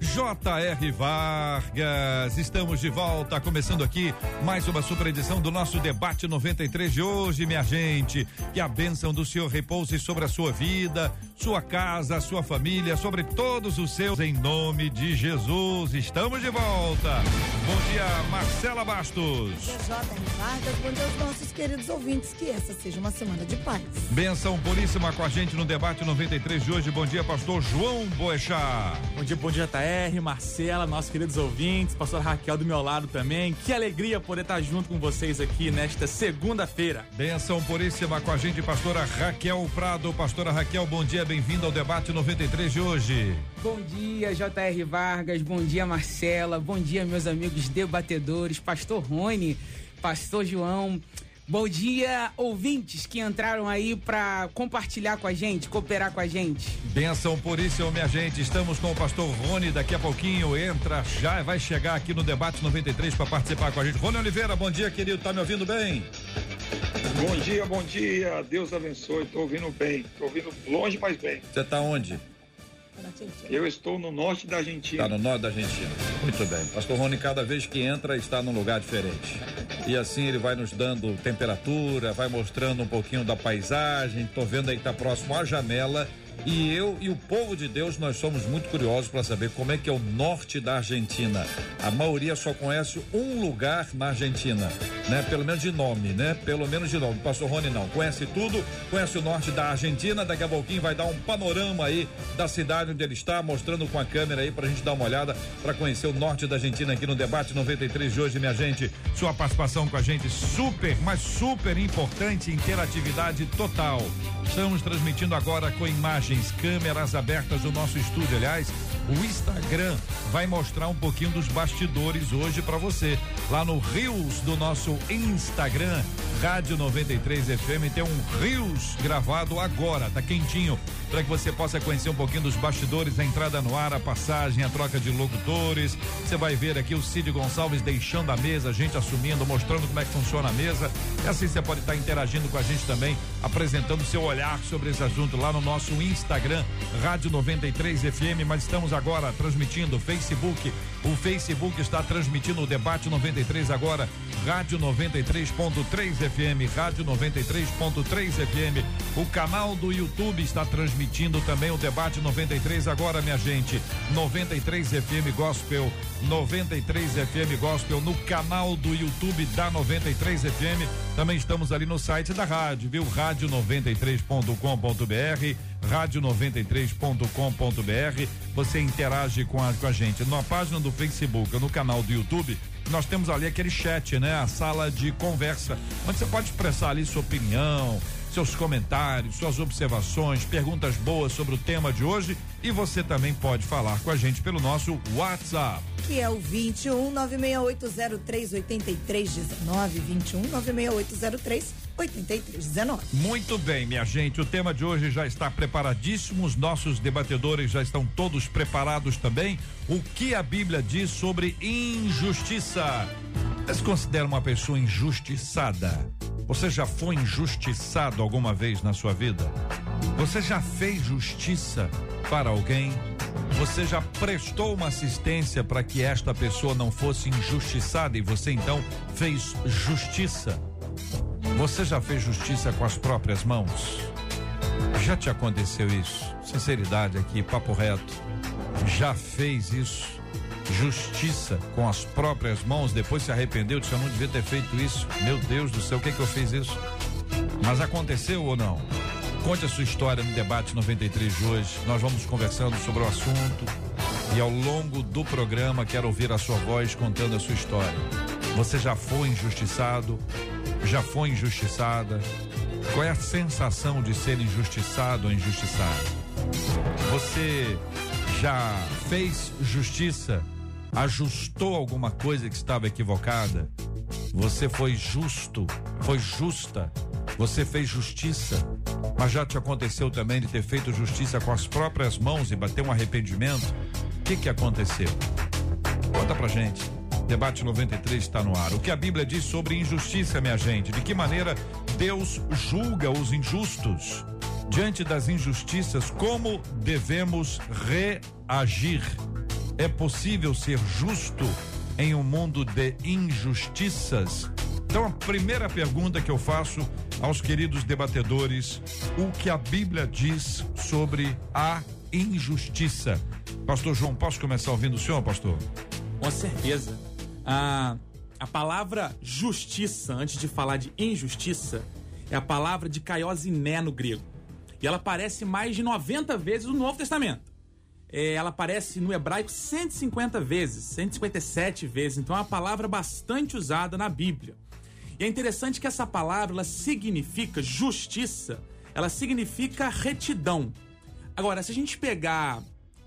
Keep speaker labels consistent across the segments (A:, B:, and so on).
A: J.R. Vargas, estamos de volta, começando aqui mais uma super edição do nosso debate 93 de hoje, minha gente. Que a bênção do Senhor repouse sobre a sua vida, sua casa, sua família, sobre todos os seus, em nome de Jesus. Estamos de volta. Bom dia, Marcela Bastos. Bom dia,
B: J.R. Vargas. Bom dia aos nossos queridos ouvintes. Que essa seja uma semana de paz.
A: Benção puríssima com a gente no debate 93 de hoje. Bom dia, pastor João Boechat.
C: Bom dia, bom dia, JR, Marcela, nossos queridos ouvintes, pastor Raquel do meu lado também. Que alegria poder estar junto com vocês aqui nesta segunda-feira.
A: Benção puríssima com a gente, pastora Raquel Prado. Pastora Raquel, bom dia, bem-vindo ao debate 93 de hoje.
D: Bom dia, J.R. Vargas, bom dia, Marcela, bom dia, meus amigos debatedores, pastor Rony, pastor João. Bom dia, ouvintes que entraram aí para compartilhar com a gente, cooperar com a gente.
A: Benção por isso, minha gente. Estamos com o pastor Rony. Daqui a pouquinho entra, já vai chegar aqui no debate 93 para participar com a gente. Rony Oliveira, bom dia, querido. Tá me ouvindo bem?
E: Bom dia, bom dia. Deus abençoe. Tô ouvindo bem. Tô ouvindo longe, mas bem.
A: Você tá onde?
E: Eu estou no norte da Argentina.
A: Está no norte da Argentina. Muito bem. Pastor Rony, cada vez que entra, está num lugar diferente. E assim ele vai nos dando temperatura, vai mostrando um pouquinho da paisagem. Tô vendo aí que tá próximo à janela. E eu e o povo de Deus, nós somos muito curiosos para saber como é que é o norte da Argentina. A maioria só conhece um lugar na Argentina, né? Pelo menos de nome, né? Pelo menos de nome. O pastor Rony não. Conhece tudo, conhece o norte da Argentina. Daqui a pouquinho vai dar um panorama aí da cidade onde ele está, mostrando com a câmera aí pra gente dar uma olhada para conhecer o norte da Argentina aqui no debate 93 de hoje, minha gente. Sua participação com a gente super, mas super importante, interatividade total. Estamos transmitindo agora com imagens, câmeras abertas do nosso estúdio. Aliás, o Instagram vai mostrar um pouquinho dos bastidores hoje para você. Lá no Rios do nosso Instagram, Rádio 93 FM, tem um Rios gravado agora, tá quentinho, para que você possa conhecer um pouquinho dos bastidores, a entrada no ar, a passagem, a troca de locutores. Você vai ver aqui o Cid Gonçalves deixando a mesa, a gente assumindo, mostrando como é que funciona a mesa. E assim você pode estar tá interagindo com a gente também, apresentando seu olhar sobre esse assunto lá no nosso Instagram, Rádio 93 FM, mas estamos agora transmitindo Facebook. O Facebook está transmitindo o debate 93 agora, Rádio 93.3 FM, Rádio 93.3 FM. O canal do YouTube está transmitindo também o debate 93 agora, minha gente. 93 FM Gospel, 93 FM Gospel no canal do YouTube da 93 FM. Também estamos ali no site da rádio, viu? Rádio93.com.br, rádio93.com.br. Você interage com a, com a gente na página do Facebook, no canal do YouTube. Nós temos ali aquele chat, né? A sala de conversa, onde você pode expressar ali sua opinião, seus comentários, suas observações, perguntas boas sobre o tema de hoje e você também pode falar com a gente pelo nosso WhatsApp.
B: Que é o 21 96803 8319 21 96803 8319.
A: Muito bem, minha gente. O tema de hoje já está preparadíssimo. Os nossos debatedores já estão todos preparados também. O que a Bíblia diz sobre injustiça? Você se considera uma pessoa injustiçada? Você já foi injustiçado alguma vez na sua vida? Você já fez justiça para alguém? Você já prestou uma assistência para que esta pessoa não fosse injustiçada e você então fez justiça? Você já fez justiça com as próprias mãos? Já te aconteceu isso? Sinceridade aqui, papo reto. Já fez isso? Justiça com as próprias mãos, depois se arrependeu, disse: Eu não devia ter feito isso. Meu Deus do céu, o que é que eu fiz isso? Mas aconteceu ou não? Conte a sua história no debate 93 de hoje. Nós vamos conversando sobre o assunto e ao longo do programa quero ouvir a sua voz contando a sua história. Você já foi injustiçado? Já foi injustiçada? Qual é a sensação de ser injustiçado ou injustiçado? Você já fez justiça? Ajustou alguma coisa que estava equivocada? Você foi justo, foi justa, você fez justiça, mas já te aconteceu também de ter feito justiça com as próprias mãos e bater um arrependimento? O que que aconteceu? Conta pra gente. Debate 93 está no ar. O que a Bíblia diz sobre injustiça, minha gente? De que maneira Deus julga os injustos? Diante das injustiças, como devemos reagir? É possível ser justo em um mundo de injustiças? Então, a primeira pergunta que eu faço aos queridos debatedores: o que a Bíblia diz sobre a injustiça? Pastor João, posso começar ouvindo o senhor, pastor?
C: Com certeza. A, a palavra justiça, antes de falar de injustiça, é a palavra de kaiosiné no grego. E ela aparece mais de 90 vezes no Novo Testamento. É, ela aparece no hebraico 150 vezes, 157 vezes. Então é uma palavra bastante usada na Bíblia. E é interessante que essa palavra ela significa justiça, ela significa retidão. Agora, se a gente pegar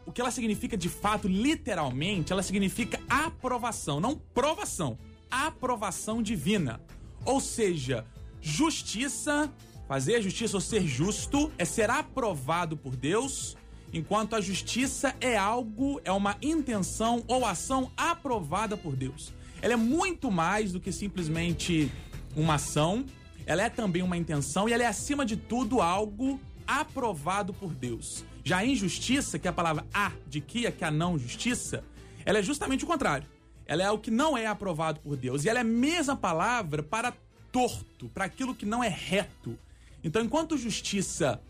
C: o que ela significa de fato, literalmente, ela significa aprovação, não provação, aprovação divina. Ou seja, justiça, fazer justiça ou ser justo é ser aprovado por Deus, enquanto a justiça é algo, é uma intenção ou ação aprovada por Deus. Ela é muito mais do que simplesmente uma ação, ela é também uma intenção e ela é acima de tudo algo aprovado por Deus. Já a injustiça, que é a palavra a de que, que é a não justiça, ela é justamente o contrário. Ela é o que não é aprovado por Deus. E ela é a mesma palavra para torto, para aquilo que não é reto. Então, enquanto justiça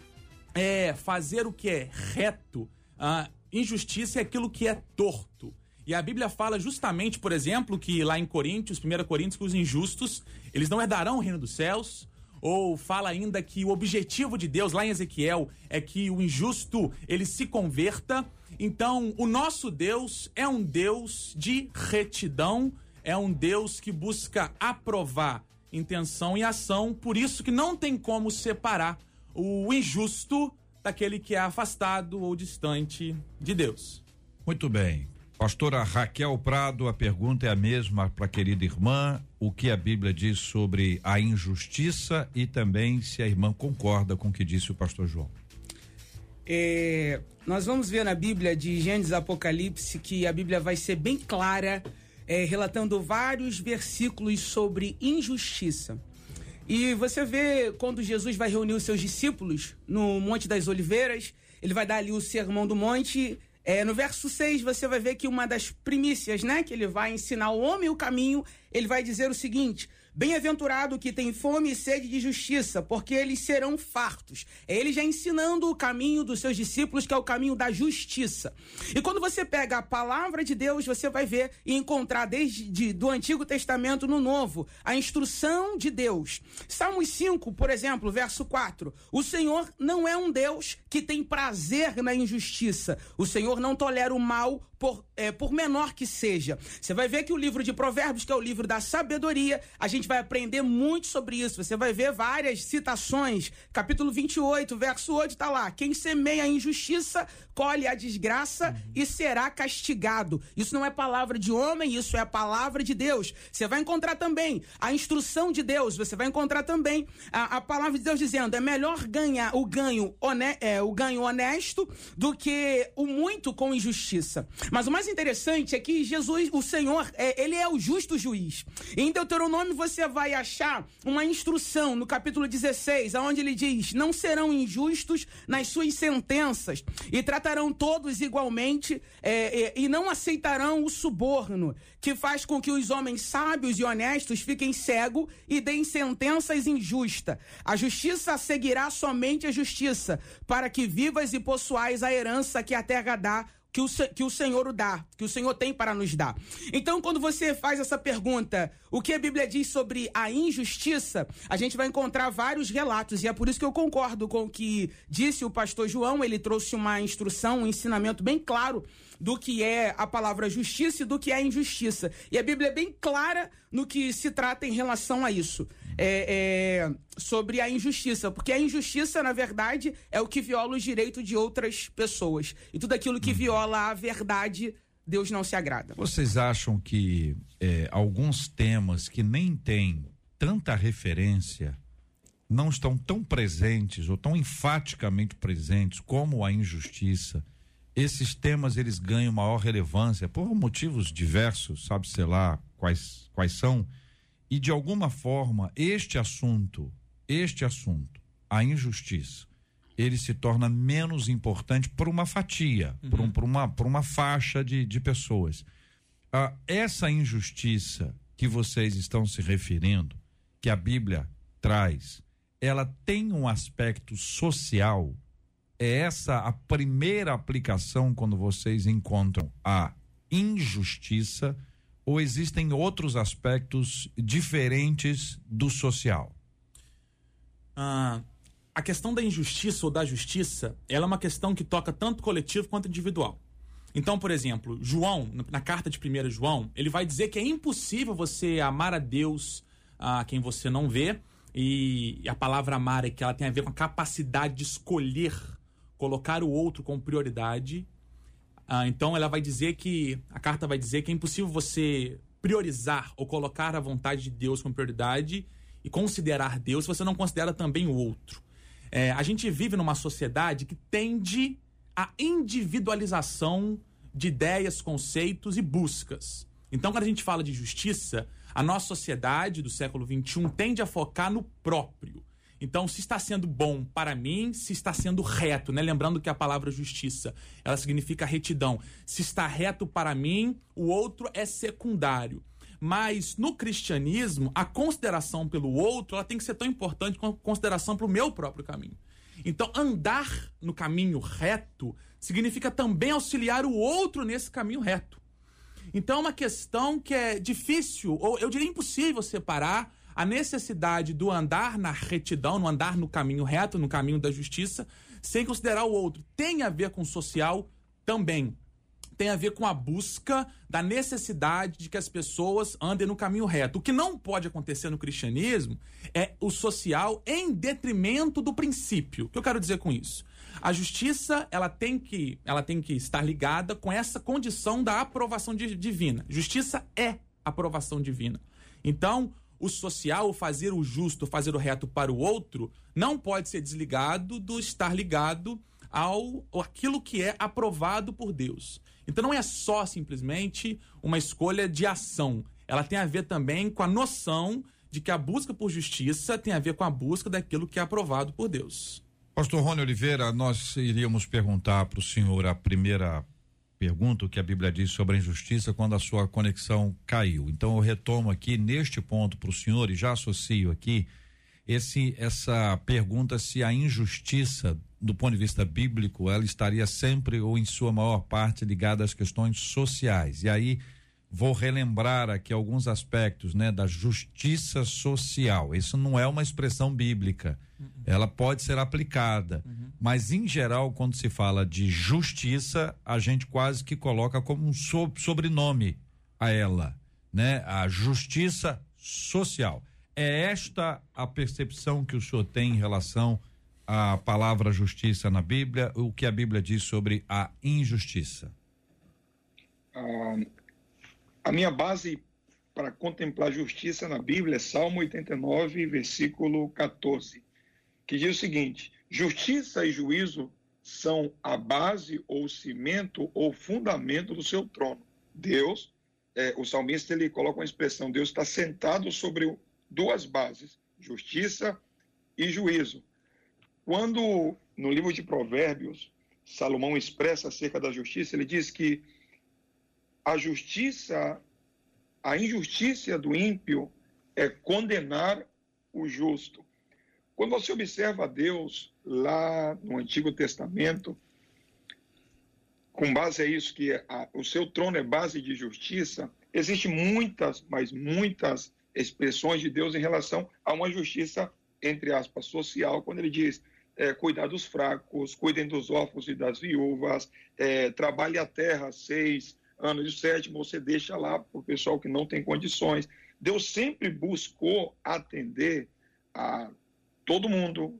C: é fazer o que é reto, injustiça é aquilo que é torto. E a Bíblia fala justamente, por exemplo, que lá em Coríntios, 1 Coríntios, que os injustos, eles não herdarão o reino dos céus. Ou fala ainda que o objetivo de Deus, lá em Ezequiel, é que o injusto ele se converta. Então, o nosso Deus é um Deus de retidão, é um Deus que busca aprovar intenção e ação, por isso que não tem como separar o injusto daquele que é afastado ou distante de Deus.
A: Muito bem. Pastora Raquel Prado, a pergunta é a mesma para a querida irmã: o que a Bíblia diz sobre a injustiça e também se a irmã concorda com o que disse o pastor João.
D: É, nós vamos ver na Bíblia de Gênesis Apocalipse que a Bíblia vai ser bem clara, é, relatando vários versículos sobre injustiça. E você vê quando Jesus vai reunir os seus discípulos no Monte das Oliveiras, ele vai dar ali o sermão do monte. É, no verso 6, você vai ver que uma das primícias, né, que ele vai ensinar o homem o caminho, ele vai dizer o seguinte: Bem-aventurado que tem fome e sede de justiça, porque eles serão fartos. É ele já ensinando o caminho dos seus discípulos, que é o caminho da justiça. E quando você pega a palavra de Deus, você vai ver e encontrar desde de, do Antigo Testamento no Novo a instrução de Deus. Salmos 5, por exemplo, verso 4. O Senhor não é um Deus que tem prazer na injustiça. O Senhor não tolera o mal por, é, por menor que seja. Você vai ver que o livro de Provérbios, que é o livro da sabedoria, a gente vai aprender muito sobre isso. Você vai ver várias citações. Capítulo 28, verso 8, está lá. Quem semeia a injustiça, colhe a desgraça e será castigado. Isso não é palavra de homem, isso é a palavra de Deus. Você vai encontrar também a instrução de Deus, você vai encontrar também a, a palavra de Deus dizendo: é melhor ganhar o ganho, one, é, o ganho honesto do que o muito com injustiça. Mas o mais interessante é que Jesus, o Senhor, é, ele é o justo juiz. Em Deuteronômio você vai achar uma instrução no capítulo 16, onde ele diz: Não serão injustos nas suas sentenças e tratarão todos igualmente é, é, e não aceitarão o suborno, que faz com que os homens sábios e honestos fiquem cegos e deem sentenças injustas. A justiça seguirá somente a justiça, para que vivas e possuais a herança que a terra dá que o, que o Senhor o dá, que o Senhor tem para nos dar. Então, quando você faz essa pergunta, o que a Bíblia diz sobre a injustiça, a gente vai encontrar vários relatos, e é por isso que eu concordo com o que disse o pastor João, ele trouxe uma instrução, um ensinamento bem claro do que é a palavra justiça e do que é injustiça. E a Bíblia é bem clara no que se trata em relação a isso. É, é, sobre a injustiça, porque a injustiça, na verdade, é o que viola os direitos de outras pessoas. E tudo aquilo que viola a verdade, Deus não se agrada.
A: Vocês acham que é, alguns temas que nem têm tanta referência não estão tão presentes ou tão enfaticamente presentes como a injustiça? Esses temas eles ganham maior relevância por motivos diversos, sabe sei lá quais quais são, e de alguma forma este assunto, este assunto, a injustiça, ele se torna menos importante por uma fatia, uhum. por, um, por, uma, por uma faixa de, de pessoas. Ah, essa injustiça que vocês estão se referindo, que a Bíblia traz, ela tem um aspecto social. É essa a primeira aplicação quando vocês encontram a injustiça ou existem outros aspectos diferentes do social?
C: Ah, a questão da injustiça ou da justiça, ela é uma questão que toca tanto coletivo quanto individual. Então, por exemplo, João, na carta de 1 João, ele vai dizer que é impossível você amar a Deus a quem você não vê. E a palavra amar é que ela tem a ver com a capacidade de escolher, colocar o outro como prioridade ah, então ela vai dizer que. A carta vai dizer que é impossível você priorizar ou colocar a vontade de Deus como prioridade e considerar Deus se você não considera também o outro. É, a gente vive numa sociedade que tende à individualização de ideias, conceitos e buscas. Então, quando a gente fala de justiça, a nossa sociedade do século XXI tende a focar no próprio. Então, se está sendo bom para mim, se está sendo reto, né? Lembrando que a palavra justiça, ela significa retidão. Se está reto para mim, o outro é secundário. Mas no cristianismo, a consideração pelo outro, ela tem que ser tão importante quanto a consideração para o meu próprio caminho. Então, andar no caminho reto significa também auxiliar o outro nesse caminho reto. Então, é uma questão que é difícil, ou eu diria impossível separar a necessidade do andar na retidão, no andar no caminho reto, no caminho da justiça, sem considerar o outro. Tem a ver com o social também. Tem a ver com a busca da necessidade de que as pessoas andem no caminho reto. O que não pode acontecer no cristianismo é o social em detrimento do princípio. O que eu quero dizer com isso? A justiça ela tem que, ela tem que estar ligada com essa condição da aprovação divina. Justiça é aprovação divina. Então, o social, o fazer o justo, fazer o reto para o outro, não pode ser desligado do estar ligado ao aquilo que é aprovado por Deus. Então não é só simplesmente uma escolha de ação. Ela tem a ver também com a noção de que a busca por justiça tem a ver com a busca daquilo que é aprovado por Deus.
A: Pastor Rony Oliveira, nós iríamos perguntar para o senhor a primeira pergunta o que a Bíblia diz sobre a injustiça quando a sua conexão caiu. Então eu retomo aqui neste ponto para o senhor e já associo aqui esse essa pergunta se a injustiça do ponto de vista bíblico ela estaria sempre ou em sua maior parte ligada às questões sociais. E aí vou relembrar aqui alguns aspectos, né, da justiça social. Isso não é uma expressão bíblica. Uhum. Ela pode ser aplicada, uhum. mas em geral, quando se fala de justiça, a gente quase que coloca como um so sobrenome a ela, né? A justiça social. É esta a percepção que o senhor tem em relação à palavra justiça na Bíblia, o que a Bíblia diz sobre a injustiça?
E: Ah, a minha base para contemplar justiça na Bíblia é Salmo 89, versículo 14, que diz o seguinte: Justiça e juízo são a base ou cimento ou fundamento do seu trono. Deus, é, o salmista ele coloca uma expressão: Deus está sentado sobre duas bases, justiça e juízo. Quando no livro de Provérbios Salomão expressa acerca da justiça, ele diz que a justiça, a injustiça do ímpio é condenar o justo. Quando você observa Deus lá no Antigo Testamento, com base a isso que a, o seu trono é base de justiça, existem muitas, mas muitas expressões de Deus em relação a uma justiça entre aspas social, quando ele diz é, cuidar dos fracos, cuidem dos órfãos e das viúvas, é, trabalhe a terra seis anos e sétimo, você deixa lá para o pessoal que não tem condições. Deus sempre buscou atender a todo mundo,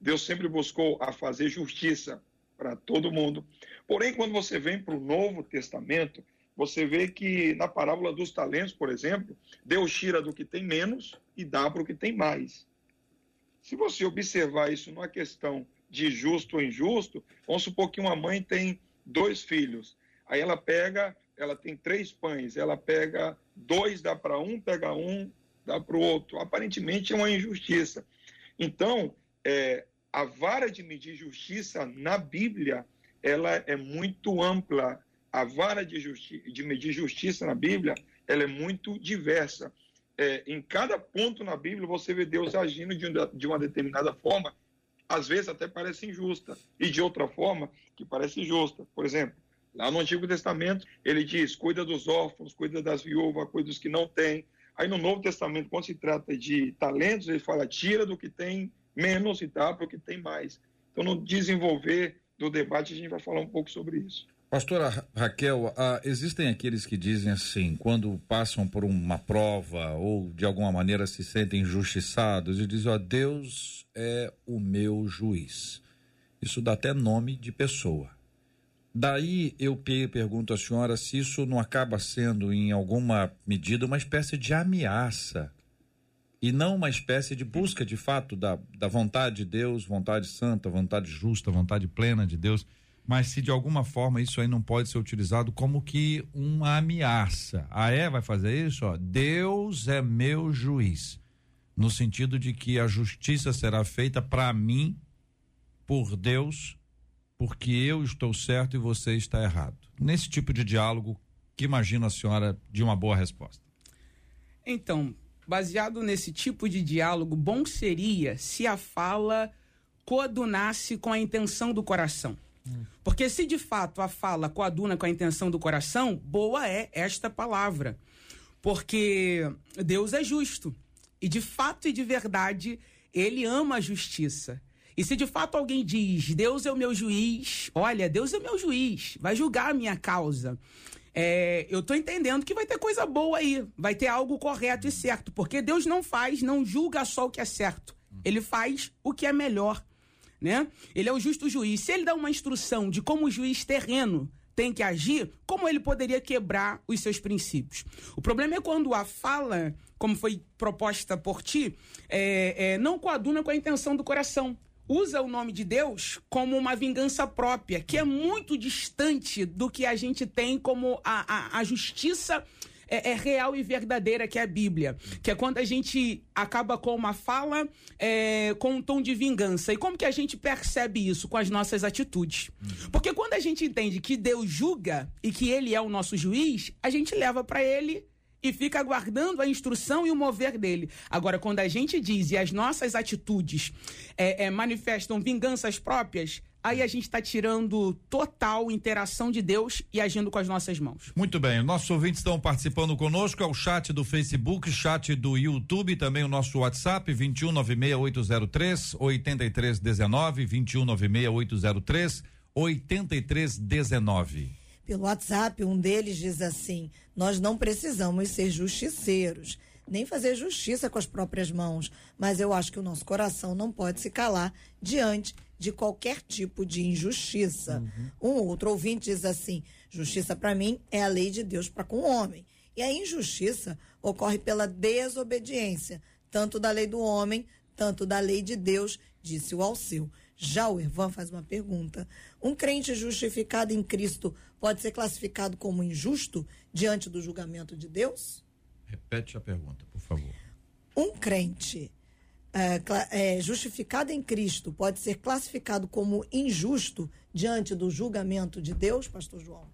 E: Deus sempre buscou a fazer justiça para todo mundo. Porém, quando você vem para o Novo Testamento, você vê que na parábola dos talentos, por exemplo, Deus tira do que tem menos e dá para o que tem mais. Se você observar isso numa questão de justo ou injusto, vamos supor que uma mãe tem dois filhos. Aí ela pega, ela tem três pães, ela pega dois, dá para um, pega um, dá para o outro. Aparentemente é uma injustiça. Então, é, a vara de medir justiça na Bíblia, ela é muito ampla a vara de, justi de medir justiça na Bíblia, ela é muito diversa. É, em cada ponto na Bíblia, você vê Deus agindo de, de uma determinada forma, às vezes até parece injusta, e de outra forma que parece justa. Por exemplo, lá no Antigo Testamento, ele diz: cuida dos órfãos, cuida das viúvas, cuida dos que não têm. Aí no Novo Testamento, quando se trata de talentos, ele fala: tira do que tem menos e dá para o que tem mais. Então, no desenvolver do debate, a gente vai falar um pouco sobre isso.
A: Pastora Raquel, ah, existem aqueles que dizem assim, quando passam por uma prova ou de alguma maneira se sentem injustiçados e dizem, ó, Deus é o meu juiz. Isso dá até nome de pessoa. Daí eu pergunto à senhora se isso não acaba sendo, em alguma medida, uma espécie de ameaça e não uma espécie de busca de fato da, da vontade de Deus, vontade santa, vontade justa, vontade plena de Deus mas se de alguma forma isso aí não pode ser utilizado como que uma ameaça. A é vai fazer isso, ó. Deus é meu juiz, no sentido de que a justiça será feita para mim por Deus, porque eu estou certo e você está errado. Nesse tipo de diálogo, que imagina a senhora de uma boa resposta?
D: Então, baseado nesse tipo de diálogo, bom seria se a fala coadunasse com a intenção do coração. Porque se de fato a fala coaduna com a intenção do coração, boa é esta palavra. Porque Deus é justo. E de fato e de verdade, ele ama a justiça. E se de fato alguém diz, Deus é o meu juiz, olha, Deus é meu juiz, vai julgar a minha causa. É, eu estou entendendo que vai ter coisa boa aí, vai ter algo correto e certo, porque Deus não faz, não julga só o que é certo, ele faz o que é melhor né? Ele é o justo juiz. Se ele dá uma instrução de como o juiz terreno tem que agir, como ele poderia quebrar os seus princípios? O problema é quando a fala, como foi proposta por ti, é, é, não coaduna com a intenção do coração. Usa o nome de Deus como uma vingança própria, que é muito distante do que a gente tem como a, a, a justiça é, é, real e verdadeira que é a Bíblia. Que é quando a gente acaba com uma fala é, com um tom de vingança. E como que a gente percebe isso? Com as nossas atitudes. Porque quando a gente entende que Deus julga e que Ele é o nosso juiz, a gente leva para Ele e fica aguardando a instrução e o mover dele. Agora, quando a gente diz e as nossas atitudes é, é, manifestam vinganças próprias, aí a gente está tirando total interação de Deus e agindo com as nossas mãos.
A: Muito bem, nossos ouvintes estão participando conosco, é o chat do Facebook, chat do YouTube, também o nosso WhatsApp, 2196803 8319, 2196803 8319.
B: Pelo WhatsApp, um deles diz assim: Nós não precisamos ser justiceiros nem fazer justiça com as próprias mãos, mas eu acho que o nosso coração não pode se calar diante de qualquer tipo de injustiça. Uhum. Um outro ouvinte diz assim: justiça para mim é a lei de Deus para com o homem. E a injustiça ocorre pela desobediência, tanto da lei do homem, tanto da lei de Deus, disse o Alceu. Já o Ervan faz uma pergunta. Um crente justificado em Cristo pode ser classificado como injusto diante do julgamento de Deus?
A: Repete a pergunta, por favor.
B: Um crente é, é, justificado em Cristo pode ser classificado como injusto diante do julgamento de Deus, Pastor João?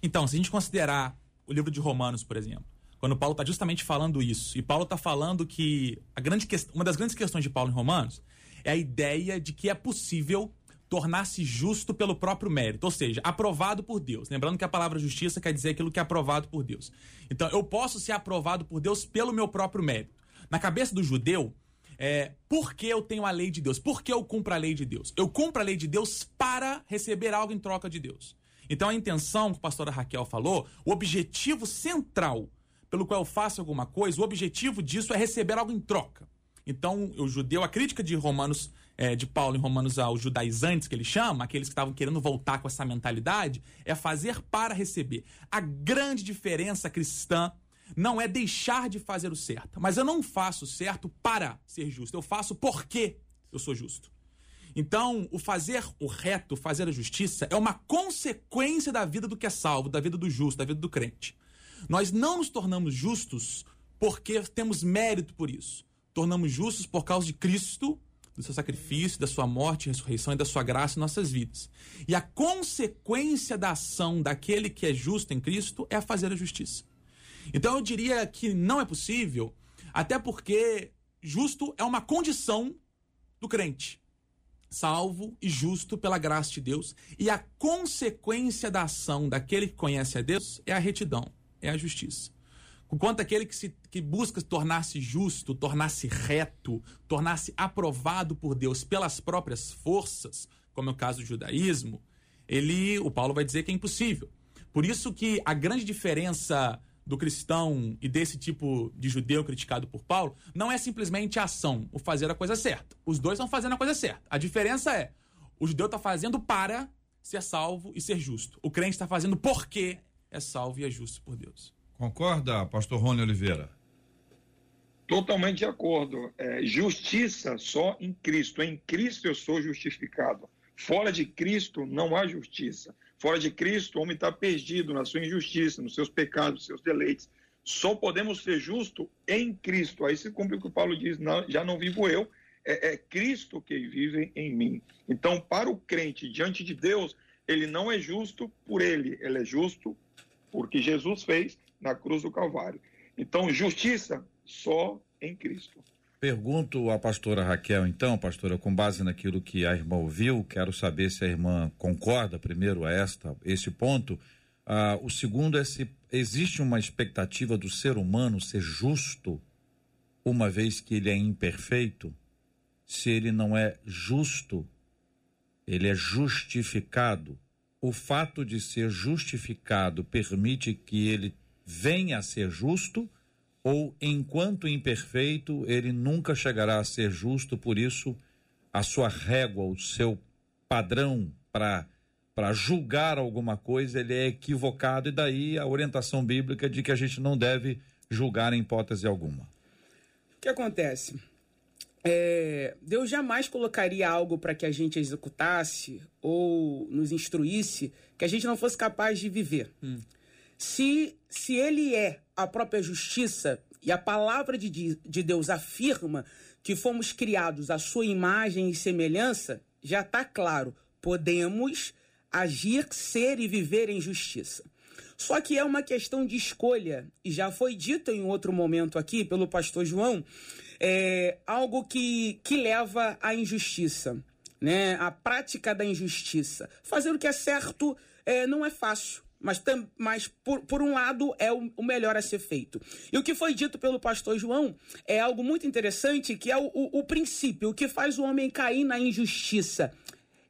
C: Então, se a gente considerar o livro de Romanos, por exemplo, quando Paulo está justamente falando isso, e Paulo está falando que a grande que... uma das grandes questões de Paulo em Romanos é a ideia de que é possível tornar-se justo pelo próprio mérito, ou seja, aprovado por Deus. Lembrando que a palavra justiça quer dizer aquilo que é aprovado por Deus. Então, eu posso ser aprovado por Deus pelo meu próprio mérito. Na cabeça do judeu, É, por que eu tenho a lei de Deus? Por que eu cumpro a lei de Deus? Eu cumpro a lei de Deus para receber algo em troca de Deus. Então a intenção que a pastora Raquel falou, o objetivo central pelo qual eu faço alguma coisa, o objetivo disso é receber algo em troca. Então, o judeu, a crítica de Romanos, é, de Paulo em Romanos aos judaizantes, que ele chama, aqueles que estavam querendo voltar com essa mentalidade, é fazer para receber. A grande diferença cristã não é deixar de fazer o certo, mas eu não faço o certo para ser justo, eu faço porque eu sou justo. Então, o fazer o reto, fazer a justiça, é uma consequência da vida do que é salvo, da vida do justo, da vida do crente. Nós não nos tornamos justos porque temos mérito por isso. Tornamos justos por causa de Cristo, do seu sacrifício, da sua morte, ressurreição e da sua graça em nossas vidas. E a consequência da ação daquele que é justo em Cristo é fazer a justiça. Então eu diria que não é possível, até porque justo é uma condição do crente salvo e justo pela graça de Deus, e a consequência da ação daquele que conhece a Deus é a retidão, é a justiça. Enquanto aquele que, se, que busca tornar-se justo, tornar-se reto, tornar-se aprovado por Deus pelas próprias forças, como é o caso do judaísmo, ele, o Paulo vai dizer que é impossível. Por isso que a grande diferença do cristão e desse tipo de judeu criticado por Paulo não é simplesmente a ação, o fazer a coisa certa. Os dois estão fazendo a coisa certa. A diferença é: o judeu está fazendo para ser salvo e ser justo. O crente está fazendo porque é salvo e é justo por Deus.
A: Concorda, pastor Rony Oliveira?
E: Totalmente de acordo. É, justiça só em Cristo. Em Cristo eu sou justificado. Fora de Cristo não há justiça. Fora de Cristo, o homem está perdido na sua injustiça, nos seus pecados, nos seus deleites. Só podemos ser justos em Cristo. Aí se cumpre o que o Paulo diz: não, já não vivo eu, é, é Cristo que vive em mim. Então, para o crente diante de Deus, ele não é justo por ele, ele é justo porque Jesus fez na cruz do Calvário. Então, justiça só em Cristo.
A: Pergunto à pastora Raquel, então, pastora, com base naquilo que a irmã ouviu, quero saber se a irmã concorda primeiro a esta, esse ponto. Ah, o segundo é se existe uma expectativa do ser humano ser justo, uma vez que ele é imperfeito. Se ele não é justo, ele é justificado. O fato de ser justificado permite que ele venha a ser justo ou enquanto imperfeito, ele nunca chegará a ser justo, por isso a sua régua, o seu padrão para para julgar alguma coisa, ele é equivocado e daí a orientação bíblica de que a gente não deve julgar em hipótese alguma.
D: O que acontece? É, Deus jamais colocaria algo para que a gente executasse ou nos instruísse que a gente não fosse capaz de viver. Hum. Se, se ele é a própria justiça e a palavra de, de Deus afirma que fomos criados à sua imagem e semelhança, já está claro, podemos agir, ser e viver em justiça. Só que é uma questão de escolha, e já foi dito em outro momento aqui pelo pastor João, é algo que, que leva à injustiça, né? a prática da injustiça. Fazer o que é certo é, não é fácil mas, tam, mas por, por um lado é o, o, melhor a ser feito. E o que foi dito pelo pastor João é algo muito interessante, que é o, o, o princípio, o que faz o homem cair na injustiça.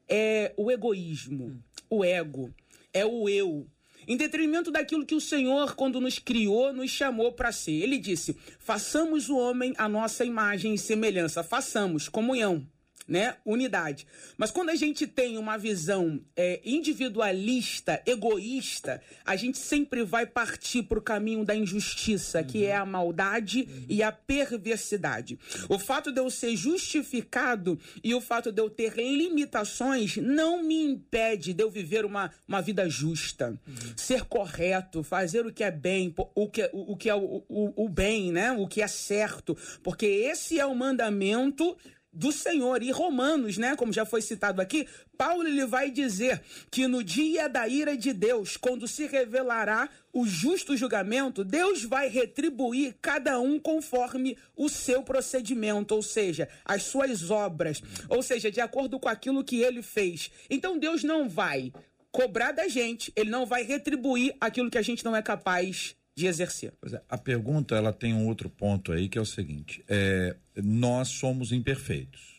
D: É o egoísmo, o ego, é o eu, em detrimento daquilo que o Senhor, quando nos criou, nos chamou para ser. Ele disse: façamos o homem a nossa imagem e semelhança, façamos comunhão né? Unidade. Mas quando a gente tem uma visão é, individualista, egoísta, a gente sempre vai partir para o caminho da injustiça, uhum. que é a maldade uhum. e a perversidade. O fato de eu ser justificado e o fato de eu ter limitações não me impede de eu viver uma, uma vida justa, uhum. ser correto, fazer o que é bem, o que, o, o que é o, o, o bem, né? O que é certo, porque esse é o mandamento do Senhor. E Romanos, né, como já foi citado aqui, Paulo ele vai dizer que no dia da ira de Deus, quando se revelará o justo julgamento, Deus vai retribuir cada um conforme o seu procedimento, ou seja, as suas obras, ou seja, de acordo com aquilo que ele fez. Então Deus não vai cobrar da gente, ele não vai retribuir aquilo que a gente não é capaz de exercer.
A: É, a pergunta ela tem um outro ponto aí que é o seguinte: é, nós somos imperfeitos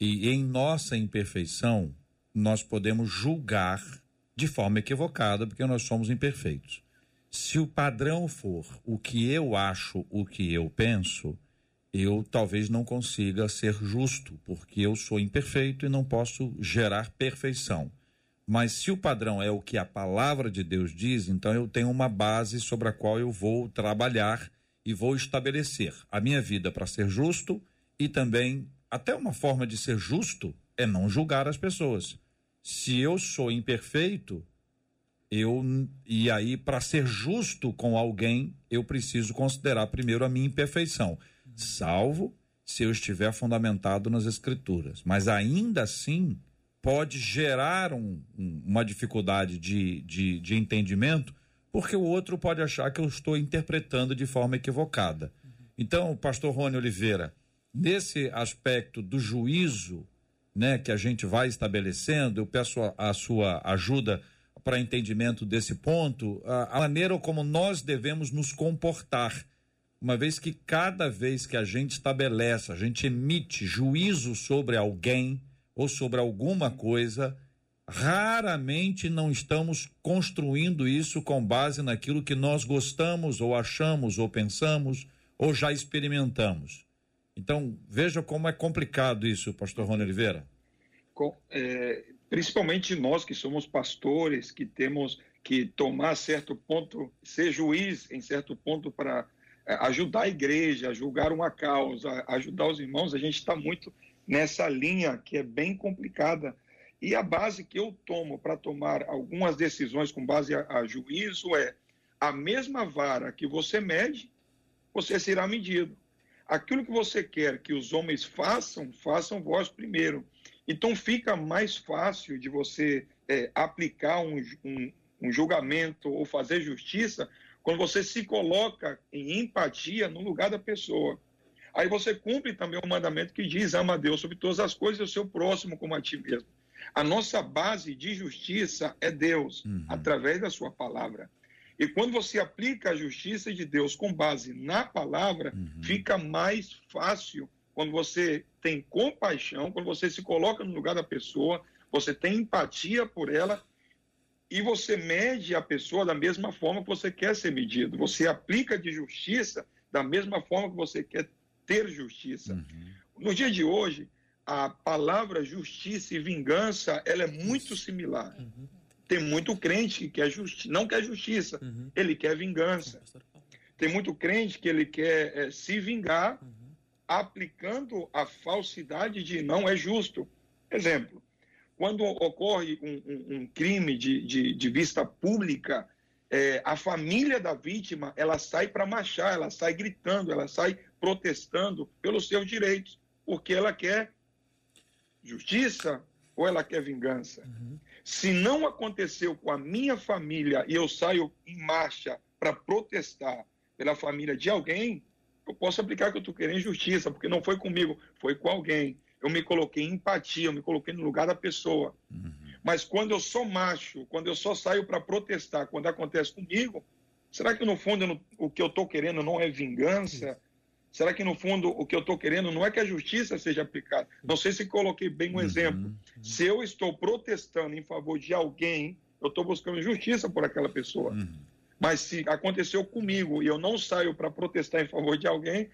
A: e em nossa imperfeição nós podemos julgar de forma equivocada porque nós somos imperfeitos. Se o padrão for o que eu acho, o que eu penso, eu talvez não consiga ser justo porque eu sou imperfeito e não posso gerar perfeição. Mas se o padrão é o que a palavra de Deus diz, então eu tenho uma base sobre a qual eu vou trabalhar e vou estabelecer a minha vida para ser justo e também até uma forma de ser justo é não julgar as pessoas. Se eu sou imperfeito, eu e aí para ser justo com alguém, eu preciso considerar primeiro a minha imperfeição, salvo se eu estiver fundamentado nas escrituras. Mas ainda assim, pode gerar um, um, uma dificuldade de, de, de, entendimento, porque o outro pode achar que eu estou interpretando de forma equivocada. Então, pastor Rony Oliveira, nesse aspecto do juízo né, que a gente vai estabelecendo, eu peço a, a sua ajuda para entendimento desse ponto, a, a maneira como nós devemos nos comportar uma vez que cada vez que a gente estabelece, a gente emite juízo sobre alguém, ou sobre alguma coisa, raramente não estamos construindo isso com base naquilo que nós gostamos, ou achamos, ou pensamos, ou já experimentamos. Então, veja como é complicado isso, pastor Rony Oliveira.
E: Com, é, principalmente nós que somos pastores, que temos que tomar certo ponto, ser juiz em certo ponto para é, ajudar a igreja, julgar uma causa, ajudar os irmãos, a gente está muito nessa linha que é bem complicada. E a base que eu tomo para tomar algumas decisões com base a, a, juízo é a mesma vara que você mede, você será medido. Aquilo que você quer que os homens façam, façam vós primeiro. Então fica mais fácil de você é, aplicar um, um, um julgamento ou fazer justiça quando você se coloca em empatia no lugar da pessoa. Aí você cumpre também o mandamento que diz: ama a Deus sobre todas as coisas e o seu próximo como a ti mesmo. A nossa base de justiça é Deus, uhum. através da sua palavra. E quando você aplica a justiça de Deus com base na palavra, uhum. fica mais fácil quando você tem compaixão, quando você se coloca no lugar da pessoa, você tem empatia por ela e você mede a pessoa da mesma forma que você quer ser medido. Você aplica de justiça da mesma forma que você quer ter justiça. Uhum. No dia de hoje, a palavra justiça e vingança ela é muito similar. Uhum. Tem muito crente que quer justi não quer justiça, uhum. ele quer vingança. Tem muito crente que ele quer é, se vingar uhum. aplicando a falsidade de não é justo. Exemplo, quando ocorre um, um, um crime de, de, de, vista pública, é, a família da vítima ela sai para marchar, ela sai gritando, ela sai protestando pelos seus direitos, porque ela quer justiça ou ela quer vingança. Uhum. Se não aconteceu com a minha família e eu saio em marcha para protestar pela família de alguém, eu posso aplicar que eu estou querendo justiça, porque não foi comigo, foi com alguém. Eu me coloquei em empatia, eu me coloquei no lugar da pessoa. Uhum. Mas quando eu sou macho, quando eu só saio para protestar, quando acontece comigo, será que no fundo não, o que eu estou querendo não é vingança? Será que, no fundo, o que eu estou querendo não é que a justiça seja aplicada? Não sei se coloquei bem um uhum, exemplo. Uhum. Se eu estou protestando em favor de alguém, eu estou buscando justiça por aquela pessoa. Uhum. Mas se aconteceu comigo e eu não saio para protestar em favor de alguém,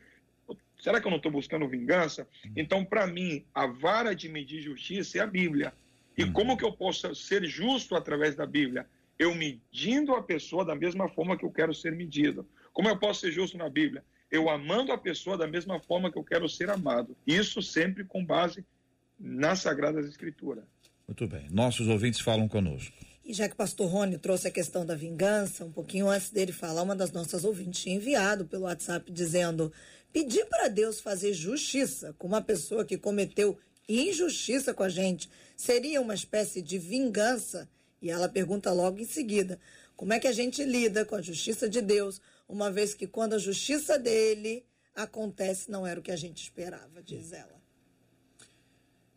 E: será que eu não estou buscando vingança? Uhum. Então, para mim, a vara de medir justiça é a Bíblia. E uhum. como que eu posso ser justo através da Bíblia? Eu medindo a pessoa da mesma forma que eu quero ser medido. Como eu posso ser justo na Bíblia? Eu amando a pessoa da mesma forma que eu quero ser amado. Isso sempre com base nas Sagradas Escrituras.
A: Muito bem. Nossos ouvintes falam conosco.
B: E já que o pastor Rony trouxe a questão da vingança, um pouquinho antes dele falar, uma das nossas ouvintes tinha enviado pelo WhatsApp dizendo: pedir para Deus fazer justiça com uma pessoa que cometeu injustiça com a gente seria uma espécie de vingança? E ela pergunta logo em seguida: como é que a gente lida com a justiça de Deus uma vez que quando a justiça dele acontece, não era o que a gente esperava, diz ela.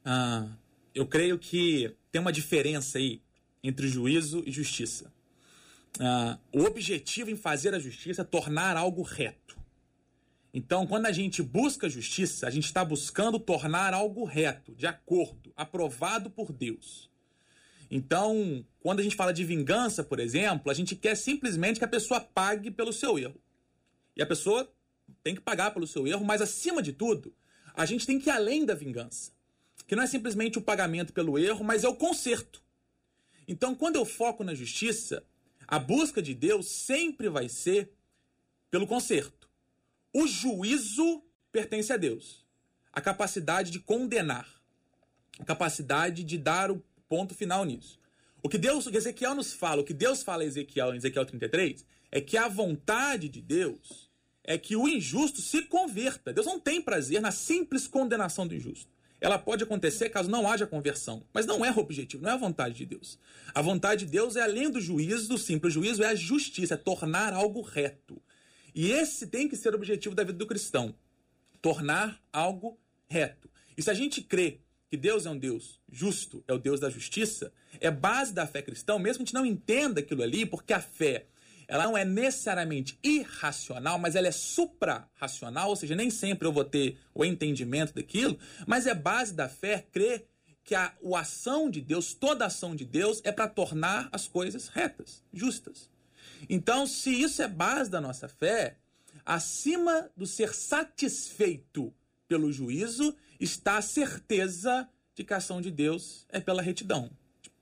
C: Ah, eu creio que tem uma diferença aí entre juízo e justiça. ah, o objetivo em fazer a justiça é tornar algo reto. Então, quando a gente busca justiça, a gente está buscando tornar algo reto, de acordo, aprovado por Deus. Então, quando a gente fala de vingança, por exemplo, a gente quer simplesmente que a pessoa pague pelo seu erro. E a pessoa tem que pagar pelo seu erro, mas acima de tudo, a gente tem que ir além da vingança. Que não é simplesmente o pagamento pelo erro, mas é o conserto. Então, quando eu foco na justiça, a busca de Deus sempre vai ser pelo conserto. O juízo pertence a Deus. A capacidade de condenar. A capacidade de dar o ponto final nisso. O que Deus, que Ezequiel nos fala, o que Deus fala a Ezequiel em Ezequiel 33, é que a vontade de Deus é que o injusto se converta. Deus não tem prazer na simples condenação do injusto. Ela pode acontecer caso não haja conversão, mas não é o objetivo, não é a vontade de Deus. A vontade de Deus é além do juízo, do simples juízo, é a justiça, é tornar algo reto. E esse tem que ser o objetivo da vida do cristão: tornar algo reto. E se a gente crê que Deus é um Deus justo, é o Deus da justiça, é base da fé cristã, mesmo que a gente não entenda aquilo ali, porque a fé ela não é necessariamente irracional, mas ela é supra-racional, ou seja, nem sempre eu vou ter o entendimento daquilo, mas é base da fé crer que a, a ação de Deus, toda ação de Deus, é para tornar as coisas retas, justas. Então, se isso é base da nossa fé, acima do ser satisfeito pelo juízo, está a certeza de que a ação de Deus é pela retidão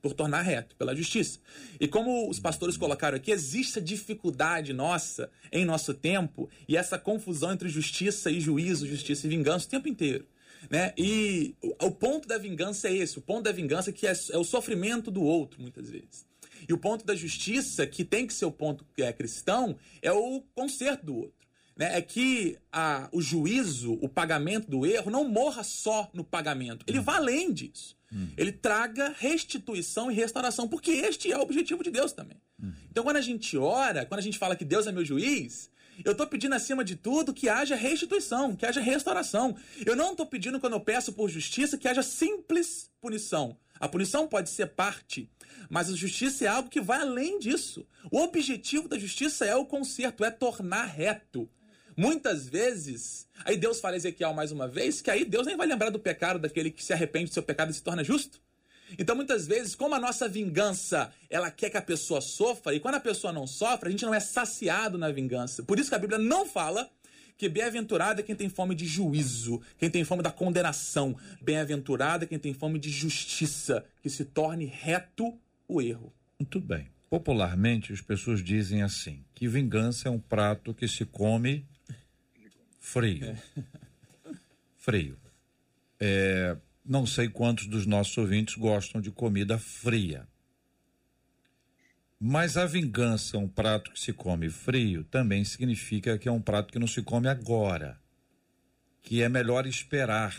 C: por tornar reto, pela justiça. E como os pastores colocaram aqui, existe a dificuldade nossa em nosso tempo e essa confusão entre justiça e juízo, justiça e vingança o tempo inteiro. Né? E o, ponto da vingança é esse: o ponto da vingança é que é, é o sofrimento do outro, muitas vezes. E o ponto da justiça, que tem que ser o ponto que é cristão, é o conserto do outro. Né? É que a, o juízo, o pagamento do erro, não morra só no pagamento. Ele vai além disso. Hum. Ele traga restituição e restauração, porque este é o objetivo de Deus também. Hum. Então, quando a gente ora, quando a gente fala que Deus é meu juiz, eu estou pedindo acima de tudo que haja restituição, que haja restauração. Eu não estou pedindo, quando eu peço por justiça, que haja simples punição. A punição pode ser parte, mas a justiça é algo que vai além disso. O objetivo da justiça é o conserto, é tornar reto. Muitas vezes, aí Deus fala a Ezequiel mais uma vez, que aí Deus nem vai lembrar do pecado daquele que se arrepende do seu pecado e se torna justo. Então, muitas vezes, como a nossa vingança, ela quer que a pessoa sofra, e quando a pessoa não sofre, a gente não é saciado na vingança. Por isso que a Bíblia não fala que bem-aventurado é quem tem fome de juízo, quem tem fome da condenação. Bem-aventurado é quem tem fome de justiça, que se torne reto o erro.
A: Muito bem. Popularmente, as pessoas dizem assim: que vingança é um prato que se come Frio. Frio. É, não sei quantos dos nossos ouvintes gostam de comida fria. Mas a vingança, um prato que se come frio, também significa que é um prato que não se come agora. Que é melhor esperar.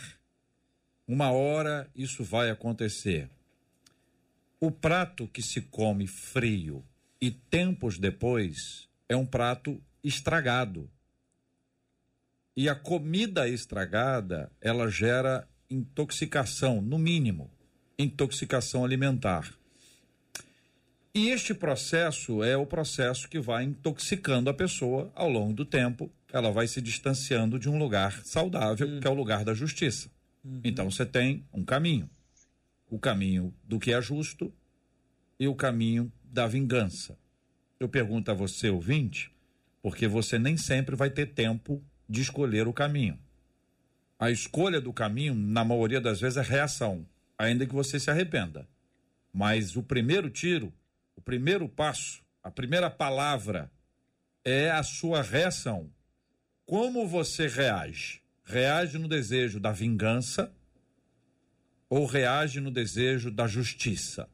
A: Uma hora isso vai acontecer. O prato que se come frio e tempos depois é um prato estragado. E a comida estragada, ela gera intoxicação, no mínimo, intoxicação alimentar. E este processo é o processo que vai intoxicando a pessoa ao longo do tempo. Ela vai se distanciando de um lugar saudável, uhum. que é o lugar da justiça. Uhum. Então você tem um caminho: o caminho do que é justo e o caminho da vingança. Eu pergunto a você, ouvinte, porque você nem sempre vai ter tempo de escolher o caminho. A escolha do caminho, na maioria das vezes, é reação, ainda que você se arrependa. Mas o primeiro tiro, o primeiro passo, a primeira palavra é a sua reação. Como você reage? Reage no desejo da vingança ou reage no desejo da justiça?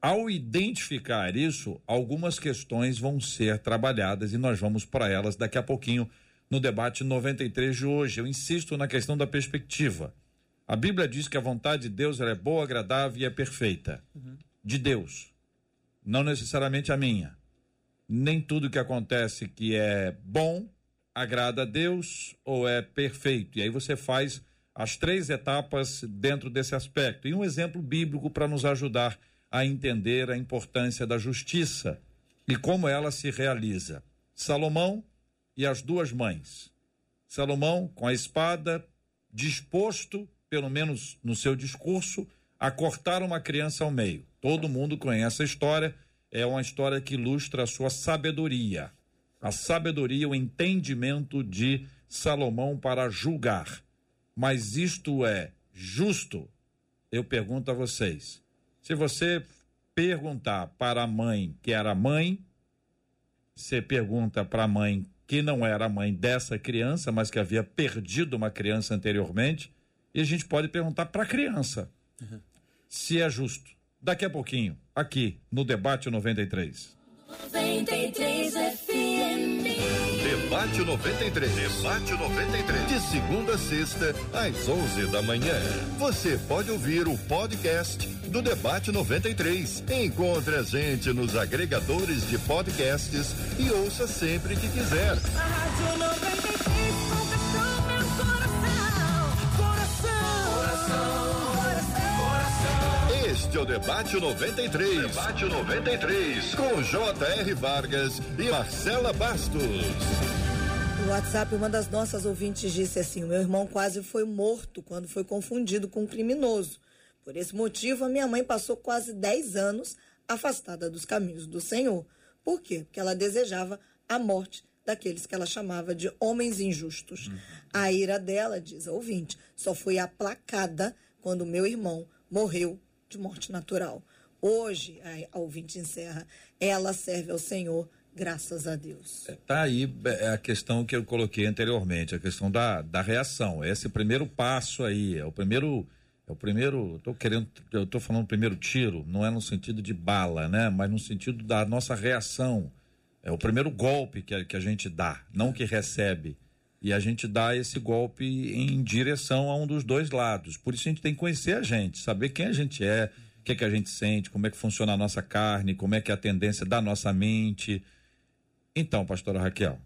A: Ao identificar isso, algumas questões vão ser trabalhadas e nós vamos para elas daqui a pouquinho no debate 93 de hoje. Eu insisto na questão da perspectiva. A Bíblia diz que a vontade de Deus é boa, agradável e é perfeita. Uhum. De Deus. Não necessariamente a minha. Nem tudo que acontece que é bom agrada a Deus ou é perfeito. E aí você faz as três etapas dentro desse aspecto. E um exemplo bíblico para nos ajudar a entender a importância da justiça e como ela se realiza. Salomão e as duas mães. Salomão com a espada, disposto, pelo menos no seu discurso, a cortar uma criança ao meio. Todo mundo conhece a história, é uma história que ilustra a sua sabedoria. A sabedoria, o entendimento de Salomão para julgar. Mas isto é justo? Eu pergunto a vocês. Se você perguntar para a mãe que era mãe, você pergunta para a mãe que não era mãe dessa criança, mas que havia perdido uma criança anteriormente, e a gente pode perguntar para a criança uhum. se é justo. Daqui a pouquinho, aqui no Debate 93. 93 FM.
F: Debate 93. Debate 93. De segunda a sexta, às 11 da manhã. Você pode ouvir o podcast do Debate 93. Encontre a gente nos agregadores de podcasts e ouça sempre que quiser. A Rádio 93 conquistou meu coração. Coração. Coração. Coração. Este é o Debate 93. Debate 93. Com J.R. Vargas e Marcela Bastos.
B: No WhatsApp, uma das nossas ouvintes disse assim: o meu irmão quase foi morto quando foi confundido com um criminoso. Por esse motivo, a minha mãe passou quase 10 anos afastada dos caminhos do Senhor. Por quê? Porque ela desejava a morte daqueles que ela chamava de homens injustos. Uhum. A ira dela, diz a ouvinte, só foi aplacada quando meu irmão morreu de morte natural. Hoje, a ouvinte encerra, ela serve ao Senhor, graças a Deus.
A: Está é, aí é a questão que eu coloquei anteriormente, a questão da, da reação. Esse primeiro passo aí, é o primeiro é o primeiro, estou querendo, eu estou falando primeiro tiro, não é no sentido de bala, né? Mas no sentido da nossa reação. É o primeiro golpe que a, que a gente dá, não que recebe. E a gente dá esse golpe em direção a um dos dois lados. Por isso a gente tem que conhecer a gente, saber quem a gente é, o que, é que a gente sente, como é que funciona a nossa carne, como é que é a tendência da nossa mente. Então, pastora Raquel.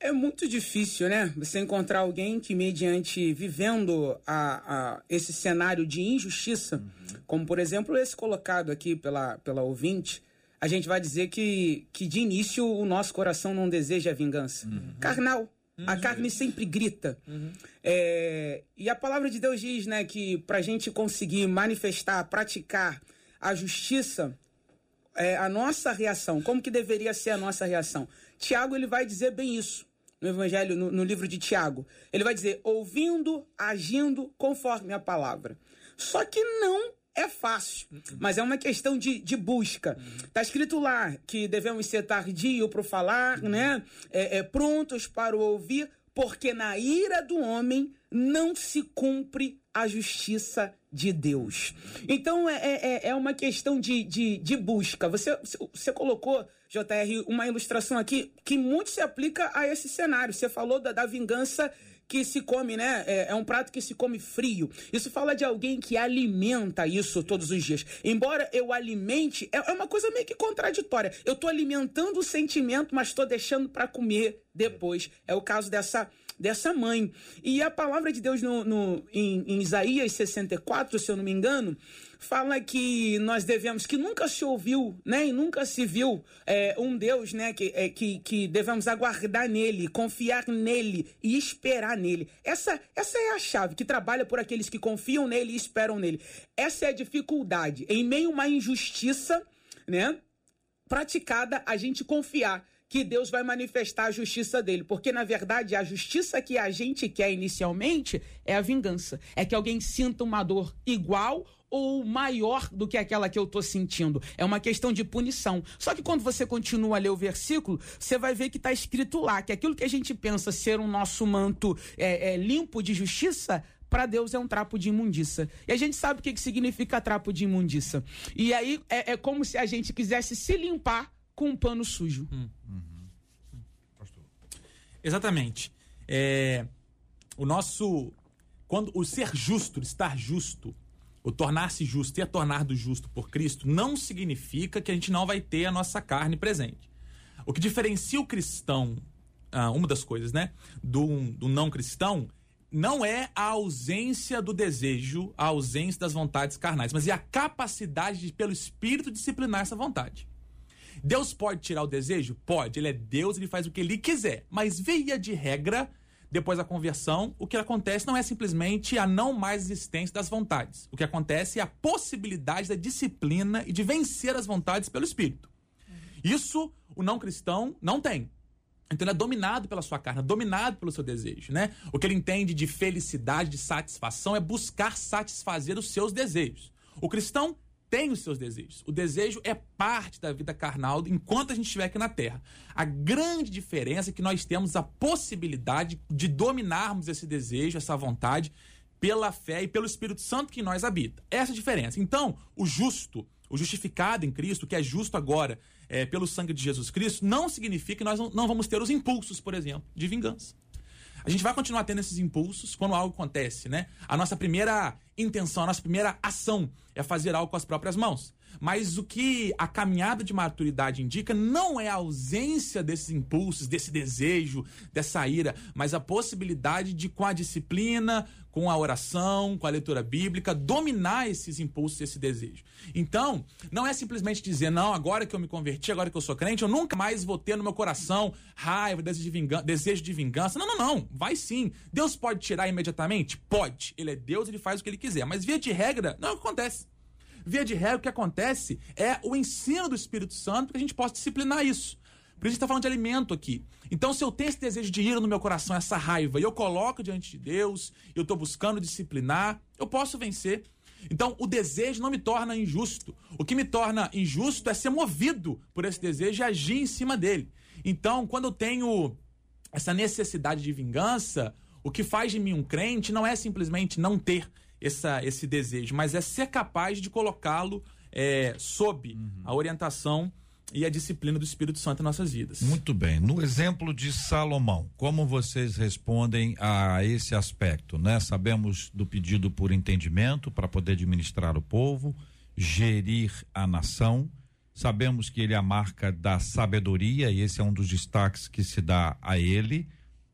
D: É muito difícil, né? Você encontrar alguém que, mediante vivendo a, a esse cenário de injustiça, uhum. como por exemplo esse colocado aqui pela, pela ouvinte, a gente vai dizer que, que de início o nosso coração não deseja a vingança. Uhum. Carnal. Uhum. A carne sempre grita. Uhum. É, e a palavra de Deus diz né, que para a gente conseguir manifestar, praticar a justiça, é, a nossa reação, como que deveria ser a nossa reação? Tiago ele vai dizer bem isso no Evangelho, no, no livro de Tiago. Ele vai dizer: ouvindo, agindo conforme a palavra. Só que não é fácil, mas é uma questão de, de busca. Está escrito lá que devemos ser tardio para falar, né? É, é, prontos para o ouvir, porque na ira do homem não se cumpre a justiça de Deus. Então é, é, é uma questão de, de, de busca. Você, você colocou JR, uma ilustração aqui que muito se aplica a esse cenário. Você falou da, da vingança que se come, né? É, é, um prato que se come frio. Isso fala de alguém que alimenta isso todos os dias. Embora eu alimente, é, é uma coisa meio que contraditória. Eu estou alimentando o sentimento, mas estou deixando para comer depois. É o caso dessa dessa mãe. E a palavra de Deus no, no em, em Isaías 64, se eu não me engano, fala que nós devemos, que nunca se ouviu, né, e nunca se viu é, um Deus, né, que, é, que, que devemos aguardar nele, confiar nele e esperar nele. Essa, essa é a chave que trabalha por aqueles que confiam nele e esperam nele. Essa é a dificuldade. Em meio a uma injustiça, né, praticada, a gente confiar que Deus vai manifestar a justiça dele. Porque, na verdade, a justiça que a gente quer inicialmente é a vingança. É que alguém sinta uma dor igual ou maior do que aquela que eu estou sentindo. É uma questão de punição. Só que quando você continua a ler o versículo, você vai ver que está escrito lá que aquilo que a gente pensa ser um nosso manto é, é, limpo de justiça, para Deus é um trapo de imundícia. E a gente sabe o que, que significa trapo de imundícia. E aí é, é, como se a gente quisesse se limpar com um pano sujo. Hum. Uhum.
C: Exatamente. É, o nosso. Quando o ser justo, estar justo, o tornar-se justo e a tornar do justo por Cristo não significa que a gente não vai ter a nossa carne presente. O que diferencia o cristão, ah, uma das coisas, né, do, do não cristão, não é a ausência do desejo, a ausência das vontades carnais, mas é a capacidade de, pelo Espírito, disciplinar essa vontade. Deus pode tirar o desejo? Pode. Ele é Deus, ele faz o que ele quiser. Mas via de regra, depois da conversão, o que acontece não é simplesmente a não mais existência das vontades. O que acontece é a possibilidade da disciplina e de vencer as vontades pelo Espírito. Isso o não cristão não tem. Então ele é dominado pela sua carne, é dominado pelo seu desejo, né? O que ele entende de felicidade, de satisfação é buscar satisfazer os seus desejos. O cristão tem os seus desejos. O desejo é parte da vida carnal enquanto a gente estiver aqui na Terra. A grande diferença é que nós temos a possibilidade de dominarmos esse desejo, essa vontade, pela fé e pelo Espírito Santo que em nós habita. Essa é a diferença. Então, o justo, o justificado em Cristo, que é justo agora é, pelo sangue de Jesus Cristo, não significa que nós não, não vamos ter os impulsos, por exemplo, de vingança. A gente vai continuar tendo esses impulsos quando algo acontece, né? A nossa primeira intenção, a nossa primeira ação é fazer algo com as próprias mãos. Mas o que a caminhada de maturidade indica não é a ausência desses impulsos, desse desejo, dessa ira, mas a possibilidade de, com a disciplina, com a oração, com a leitura bíblica, dominar esses impulsos, esse desejo. Então, não é simplesmente dizer, não, agora que eu me converti, agora que eu sou crente, eu nunca mais vou ter no meu coração raiva, desejo de vingança. Desejo de vingança. Não, não, não. Vai sim. Deus pode tirar imediatamente? Pode. Ele é Deus, ele faz o que ele quiser. Mas via de regra, não acontece. Via de regra, o que acontece é o ensino do Espírito Santo que a gente possa disciplinar isso. Por isso a gente está falando de alimento aqui. Então, se eu tenho esse desejo de ira no meu coração, essa raiva, e eu coloco diante de Deus, eu estou buscando disciplinar, eu posso vencer. Então, o desejo não me torna injusto. O que me torna injusto é ser movido por esse desejo e agir em cima dele. Então, quando eu tenho essa necessidade de vingança, o que faz de mim um crente não é simplesmente não ter essa, esse desejo, mas é ser capaz de colocá-lo é, sob uhum. a orientação e a disciplina do Espírito Santo em nossas vidas.
A: Muito bem. No exemplo de Salomão, como vocês respondem a esse aspecto, né? Sabemos do pedido por entendimento para poder administrar o povo, gerir a nação. Sabemos que ele é a marca da sabedoria e esse é um dos destaques que se dá a ele.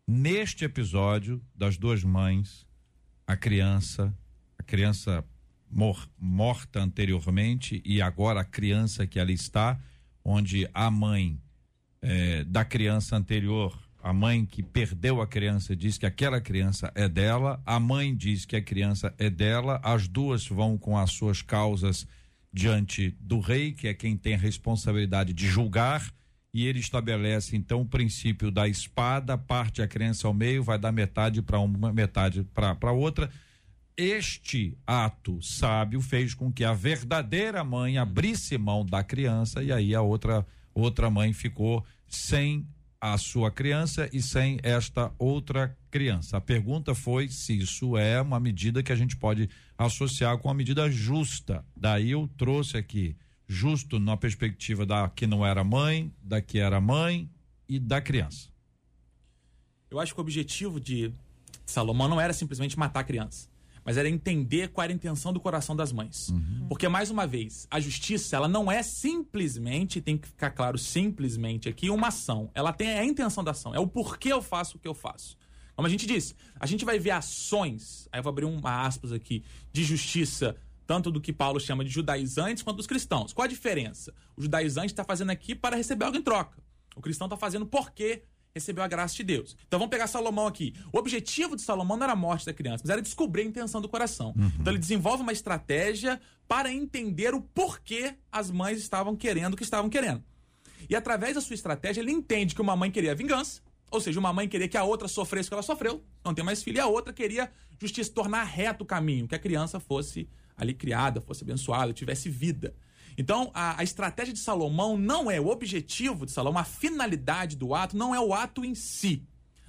A: Neste episódio das duas mães, a criança criança mor morta anteriormente e agora a criança que ali está, onde a mãe é, da criança anterior, a mãe que perdeu a criança diz que aquela criança é dela, a mãe diz que a criança é dela, as duas vão com as suas causas diante do rei, que é quem tem a responsabilidade de julgar, e ele estabelece então o princípio da espada, parte a criança ao meio, vai dar metade para uma, metade para outra este ato sábio fez com que a verdadeira mãe abrisse mão da criança e aí a outra outra mãe ficou sem a sua criança e sem esta outra criança. A pergunta foi se isso é uma medida que a gente pode associar com a medida justa. Daí eu trouxe aqui justo na perspectiva da que não era mãe, da que era mãe e da criança.
C: Eu acho que o objetivo de Salomão não era simplesmente matar a criança mas era entender qual era a intenção do coração das mães. Uhum. Porque, mais uma vez, a justiça, ela não é simplesmente, tem que ficar claro, simplesmente aqui, uma ação. Ela tem a intenção da ação, é o porquê eu faço o que eu faço. Como a gente disse, a gente vai ver ações, aí eu vou abrir uma aspas aqui, de justiça, tanto do que Paulo chama de judaizantes quanto dos cristãos. Qual a diferença? O judaizante está fazendo aqui para receber algo em troca. O cristão está fazendo porque recebeu a graça de Deus. Então vamos pegar Salomão aqui. O objetivo de Salomão não era a morte da criança, mas era descobrir a intenção do coração. Uhum. Então ele desenvolve uma estratégia para entender o porquê as mães estavam querendo o que estavam querendo. E através da sua estratégia, ele entende que uma mãe queria vingança, ou seja, uma mãe queria que a outra sofresse o que ela sofreu, não tem mais filho, e a outra queria justiça, tornar reto o caminho, que a criança fosse ali criada, fosse abençoada, tivesse vida. Então, a, a, estratégia de Salomão não é o objetivo de Salomão, a finalidade do ato não é o ato em si.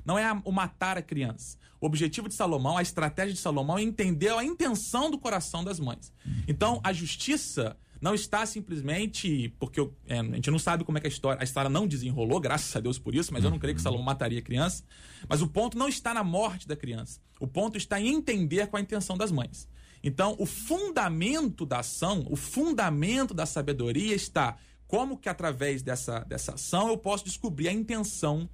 C: Não é a, o matar a criança. O objetivo de Salomão, a estratégia de Salomão é entender a intenção do coração das mães. Então, a justiça não está simplesmente porque eu, é, a gente não sabe como é que a história, a história não desenrolou, graças a Deus por isso, mas eu não creio que Salomão mataria a criança. Mas o ponto não está na morte da criança. O ponto está em entender qual a intenção das mães. Então, o fundamento da ação, o fundamento da sabedoria está como que através dessa, dessa ação eu posso descobrir a intenção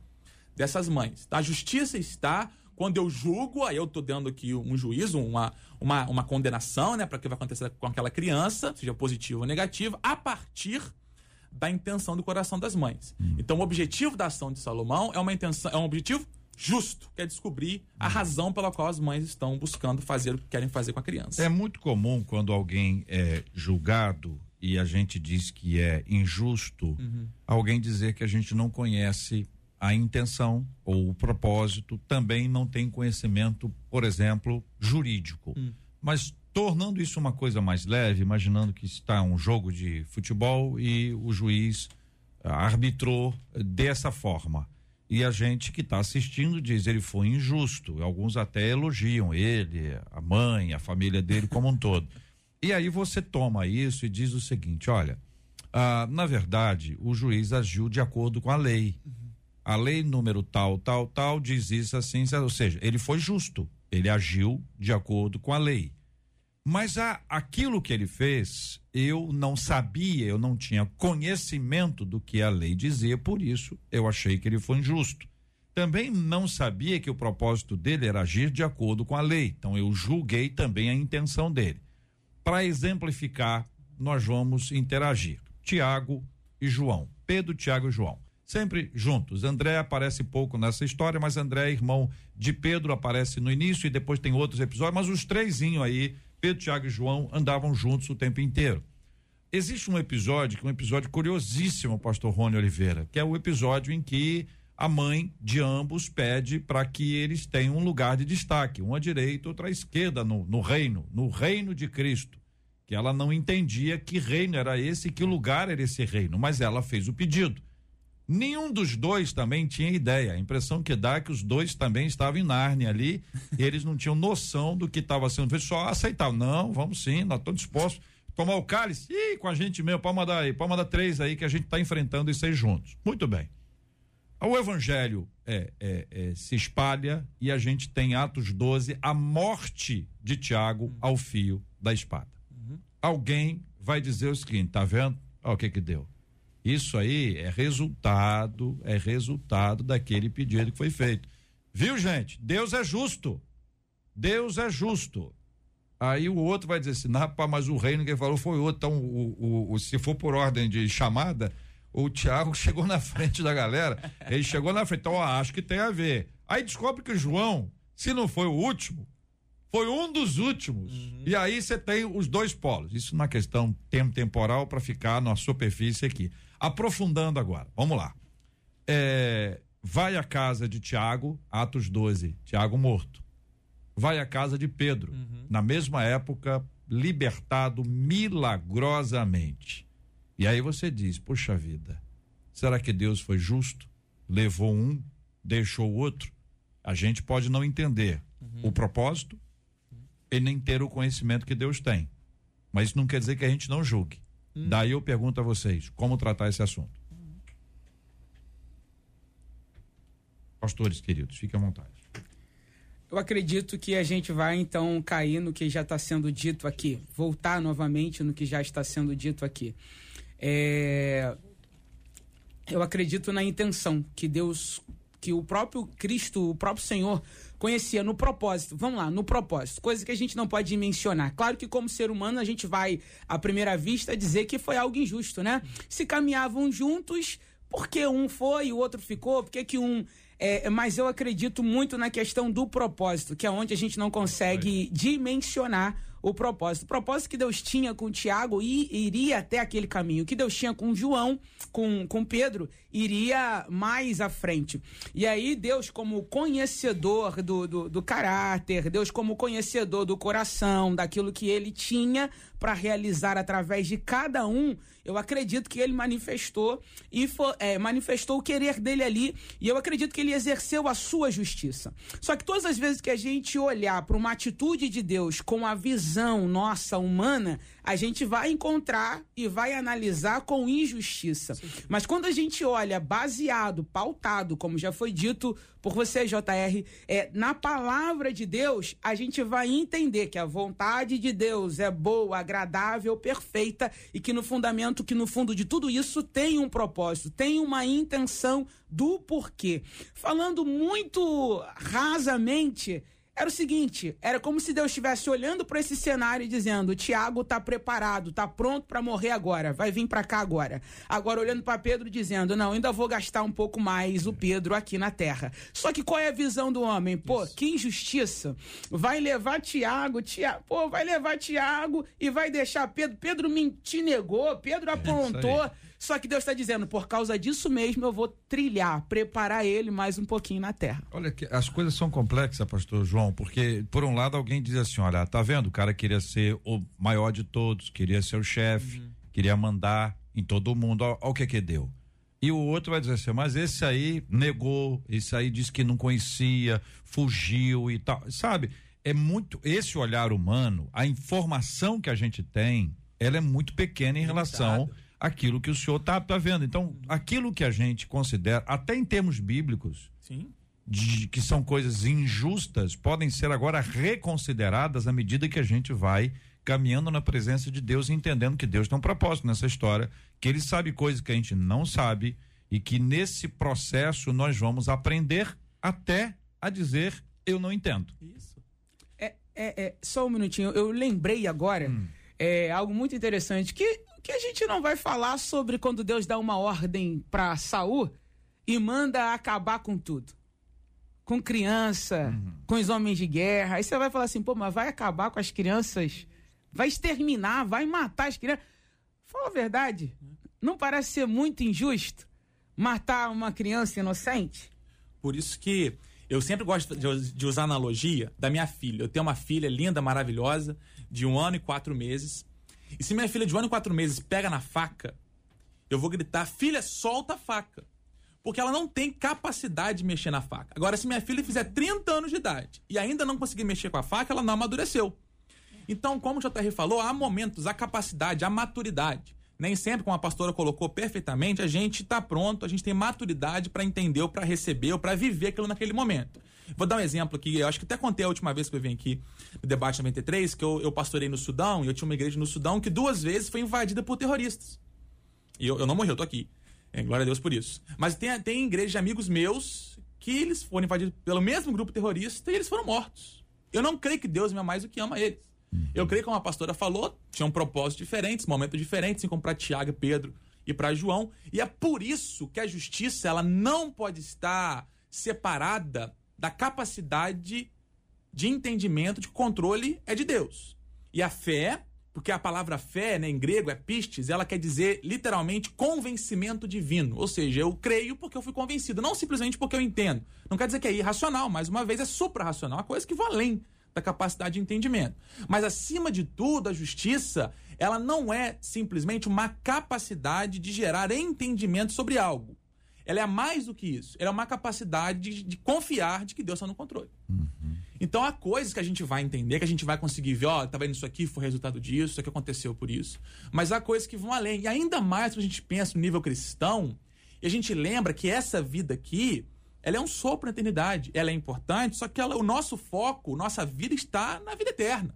C: dessas mães. A justiça está quando eu julgo, aí eu estou dando aqui um juízo, uma, uma, uma condenação, né, para o que vai acontecer com aquela criança, seja positivo ou negativo, a partir da intenção do coração das mães. Hum. Então, o objetivo da ação de Salomão é uma intenção, é um objetivo justo, que é descobrir a hum. razão pela qual as mães estão buscando fazer o que querem fazer com a criança.
A: É muito comum quando alguém é julgado e a gente diz que é injusto, uhum. alguém dizer que a gente não conhece a intenção ou o propósito, também não tem conhecimento, por exemplo, jurídico. Uhum. Mas tornando isso uma coisa mais leve, imaginando que está um jogo de futebol e o juiz ah, arbitrou dessa forma. E a gente que está assistindo diz ele foi injusto. Alguns até elogiam ele, a mãe, a família dele como um todo. E aí você toma isso e diz o seguinte: olha, ah, na verdade, o juiz agiu de acordo com a lei. A lei número tal, tal, tal diz isso assim, ou seja, ele foi justo, ele agiu de acordo com a lei. Mas a, aquilo que ele fez, eu não sabia, eu não tinha conhecimento do que a lei dizia, por isso eu achei que ele foi injusto. Também não sabia que o propósito dele era agir de acordo com a lei, então eu julguei também a intenção dele. Para exemplificar, nós vamos interagir. Tiago e João. Pedro, Tiago e João. Sempre juntos. André aparece pouco nessa história, mas André irmão de Pedro, aparece no início e depois tem outros episódios, mas os trêsinho aí, Pedro, Tiago e João, andavam juntos o tempo inteiro. Existe um episódio, que é um episódio curiosíssimo, pastor Rony Oliveira, que é o episódio em que a mãe de ambos pede para que eles tenham um lugar de destaque, um à direita, outro à esquerda no, no reino, no reino de Cristo. Que ela não entendia que reino era esse e que lugar era esse reino, mas ela fez o pedido. Nenhum dos dois também tinha ideia. A impressão que dá é que os dois também estavam em Nárnia ali, e eles não tinham noção do que estava sendo feito, só aceitavam. Não, vamos sim, nós estamos dispostos. Tomar o cálice? Ih, com a gente mesmo, pode mandar aí, pode mandar três aí que a gente está enfrentando isso aí juntos. Muito bem. O evangelho é, é, é, se espalha e a gente tem Atos 12, a morte de Tiago uhum. ao fio da espada. Uhum. Alguém vai dizer o seguinte: tá vendo? Olha o que que deu. Isso aí é resultado, é resultado daquele pedido que foi feito. Viu, gente? Deus é justo. Deus é justo. Aí o outro vai dizer assim, rapaz, mas o reino que falou foi outro. Então, o, o, o, se for por ordem de chamada, o Tiago chegou na frente da galera, ele chegou na frente, então ó, acho que tem a ver. Aí descobre que o João, se não foi o último, foi um dos últimos. Uhum. E aí você tem os dois polos. Isso na questão tempo temporal para ficar na superfície aqui. Aprofundando agora, vamos lá. É, vai à casa de Tiago, Atos 12, Tiago morto. Vai à casa de Pedro, uhum. na mesma época, libertado milagrosamente. E aí você diz: Poxa vida, será que Deus foi justo? Levou um, deixou o outro? A gente pode não entender uhum. o propósito e nem ter o conhecimento que Deus tem. Mas isso não quer dizer que a gente não julgue. Uhum. Daí eu pergunto a vocês: como tratar esse assunto? Pastores queridos, fiquem à vontade.
D: Eu acredito que a gente vai então cair no que já está sendo dito aqui, voltar novamente no que já está sendo dito aqui. É, eu acredito na intenção que Deus, que o próprio Cristo, o próprio Senhor conhecia no propósito. Vamos lá, no propósito. Coisa que a gente não pode mencionar. Claro que como ser humano a gente vai à primeira vista dizer que foi algo injusto, né? Se caminhavam juntos, por que um foi e o outro ficou? Por que, que um é, mas eu acredito muito na questão do propósito, que é onde a gente não consegue dimensionar o propósito. O propósito que Deus tinha com Tiago iria até aquele caminho. O que Deus tinha com João, com, com Pedro, iria mais à frente. E aí, Deus, como conhecedor do, do, do caráter, Deus, como conhecedor do coração, daquilo que ele tinha para realizar através de cada um, eu acredito que ele manifestou e for, é, manifestou o querer dele ali. E eu acredito que ele exerceu a sua justiça. Só que todas as vezes que a gente olhar para uma atitude de Deus com a visão nossa humana, a gente vai encontrar e vai analisar com injustiça. Sim. Mas quando a gente olha baseado, pautado, como já foi dito por você, JR, é, na palavra de Deus, a gente vai entender que a vontade de Deus é boa, agradável, perfeita e que no fundamento, que no fundo de tudo isso tem um propósito, tem uma intenção do porquê. Falando muito rasamente, era o seguinte: era como se Deus estivesse olhando para esse cenário e dizendo: Tiago tá preparado, tá pronto para morrer agora, vai vir para cá agora. Agora olhando para Pedro dizendo: Não, ainda vou gastar um pouco mais o Pedro aqui na terra. Só que qual é a visão do homem? Pô, Isso. que injustiça! Vai levar Tiago, Tiago, pô, vai levar Tiago e vai deixar Pedro. Pedro me te negou, Pedro é aprontou. É só que Deus está dizendo, por causa disso mesmo, eu vou trilhar, preparar ele mais um pouquinho na terra.
A: Olha, que as coisas são complexas, pastor João, porque, por um lado, alguém diz assim: olha, tá vendo? O cara queria ser o maior de todos, queria ser o chefe, uhum. queria mandar em todo mundo. Olha o que que deu. E o outro vai dizer assim, mas esse aí negou, esse aí disse que não conhecia, fugiu e tal. Sabe? É muito. Esse olhar humano, a informação que a gente tem, ela é muito pequena em relação aquilo que o senhor está tá vendo. Então, aquilo que a gente considera, até em termos bíblicos,
C: Sim.
A: De, que são coisas injustas, podem ser agora reconsideradas à medida que a gente vai caminhando na presença de Deus e entendendo que Deus tem um propósito nessa história, que ele sabe coisas que a gente não sabe e que nesse processo nós vamos aprender até a dizer eu não entendo.
D: Isso. É, é, é só um minutinho, eu lembrei agora hum. é algo muito interessante que que a gente não vai falar sobre quando Deus dá uma ordem para Saul e manda acabar com tudo. Com criança, uhum. com os homens de guerra. Aí você vai falar assim, pô, mas vai acabar com as crianças? Vai exterminar, vai matar as crianças? Fala a verdade. Não parece ser muito injusto matar uma criança inocente?
C: Por isso que eu sempre gosto de, usar analogia da minha filha. Eu tenho uma filha linda, maravilhosa, de um ano e quatro meses. E se minha filha de um ano e quatro meses pega na faca, eu vou gritar: filha, solta a faca. Porque ela não tem capacidade de mexer na faca. Agora, se minha filha fizer 30 anos de idade e ainda não conseguir mexer com a faca, ela não amadureceu. Então, como o JR falou, há momentos, a capacidade, a maturidade. Nem sempre, como a pastora colocou perfeitamente, a gente está pronto, a gente tem maturidade para entender ou para receber ou para viver aquilo naquele momento. Vou dar um exemplo aqui, eu acho que até contei a última vez que eu vim aqui no debate 93, que eu, eu pastorei no Sudão, e eu tinha uma igreja no Sudão que duas vezes foi invadida por terroristas. E eu, eu não morri, eu tô aqui. É, glória a Deus por isso. Mas tem, tem igreja de amigos meus que eles foram invadidos pelo mesmo grupo terrorista e eles foram mortos. Eu não creio que Deus me ama mais do que ama eles. Uhum. Eu creio que, como a pastora falou, tinham propósitos diferentes, momentos diferentes, assim como para Tiago, Pedro e para João. E é por isso que a justiça ela não pode estar separada da capacidade de entendimento, de controle é de Deus. E a fé, porque a palavra fé, né, em grego é pistes, ela quer dizer literalmente convencimento divino. Ou seja, eu creio porque eu fui convencido, não simplesmente porque eu entendo. Não quer dizer que é irracional, mais uma vez é supra-racional, uma coisa que vai além da capacidade de entendimento. Mas acima de tudo, a justiça, ela não é simplesmente uma capacidade de gerar entendimento sobre algo. Ela é mais do que isso. Ela é uma capacidade de, de confiar de que Deus está no controle. Uhum. Então há coisas que a gente vai entender, que a gente vai conseguir ver, ó, tá vendo isso aqui, foi resultado disso, isso aqui aconteceu por isso. Mas há coisas que vão além. E ainda mais quando a gente pensa no nível cristão, e a gente lembra que essa vida aqui, ela é um sopro na eternidade. Ela é importante, só que ela, o nosso foco, nossa vida está na vida eterna.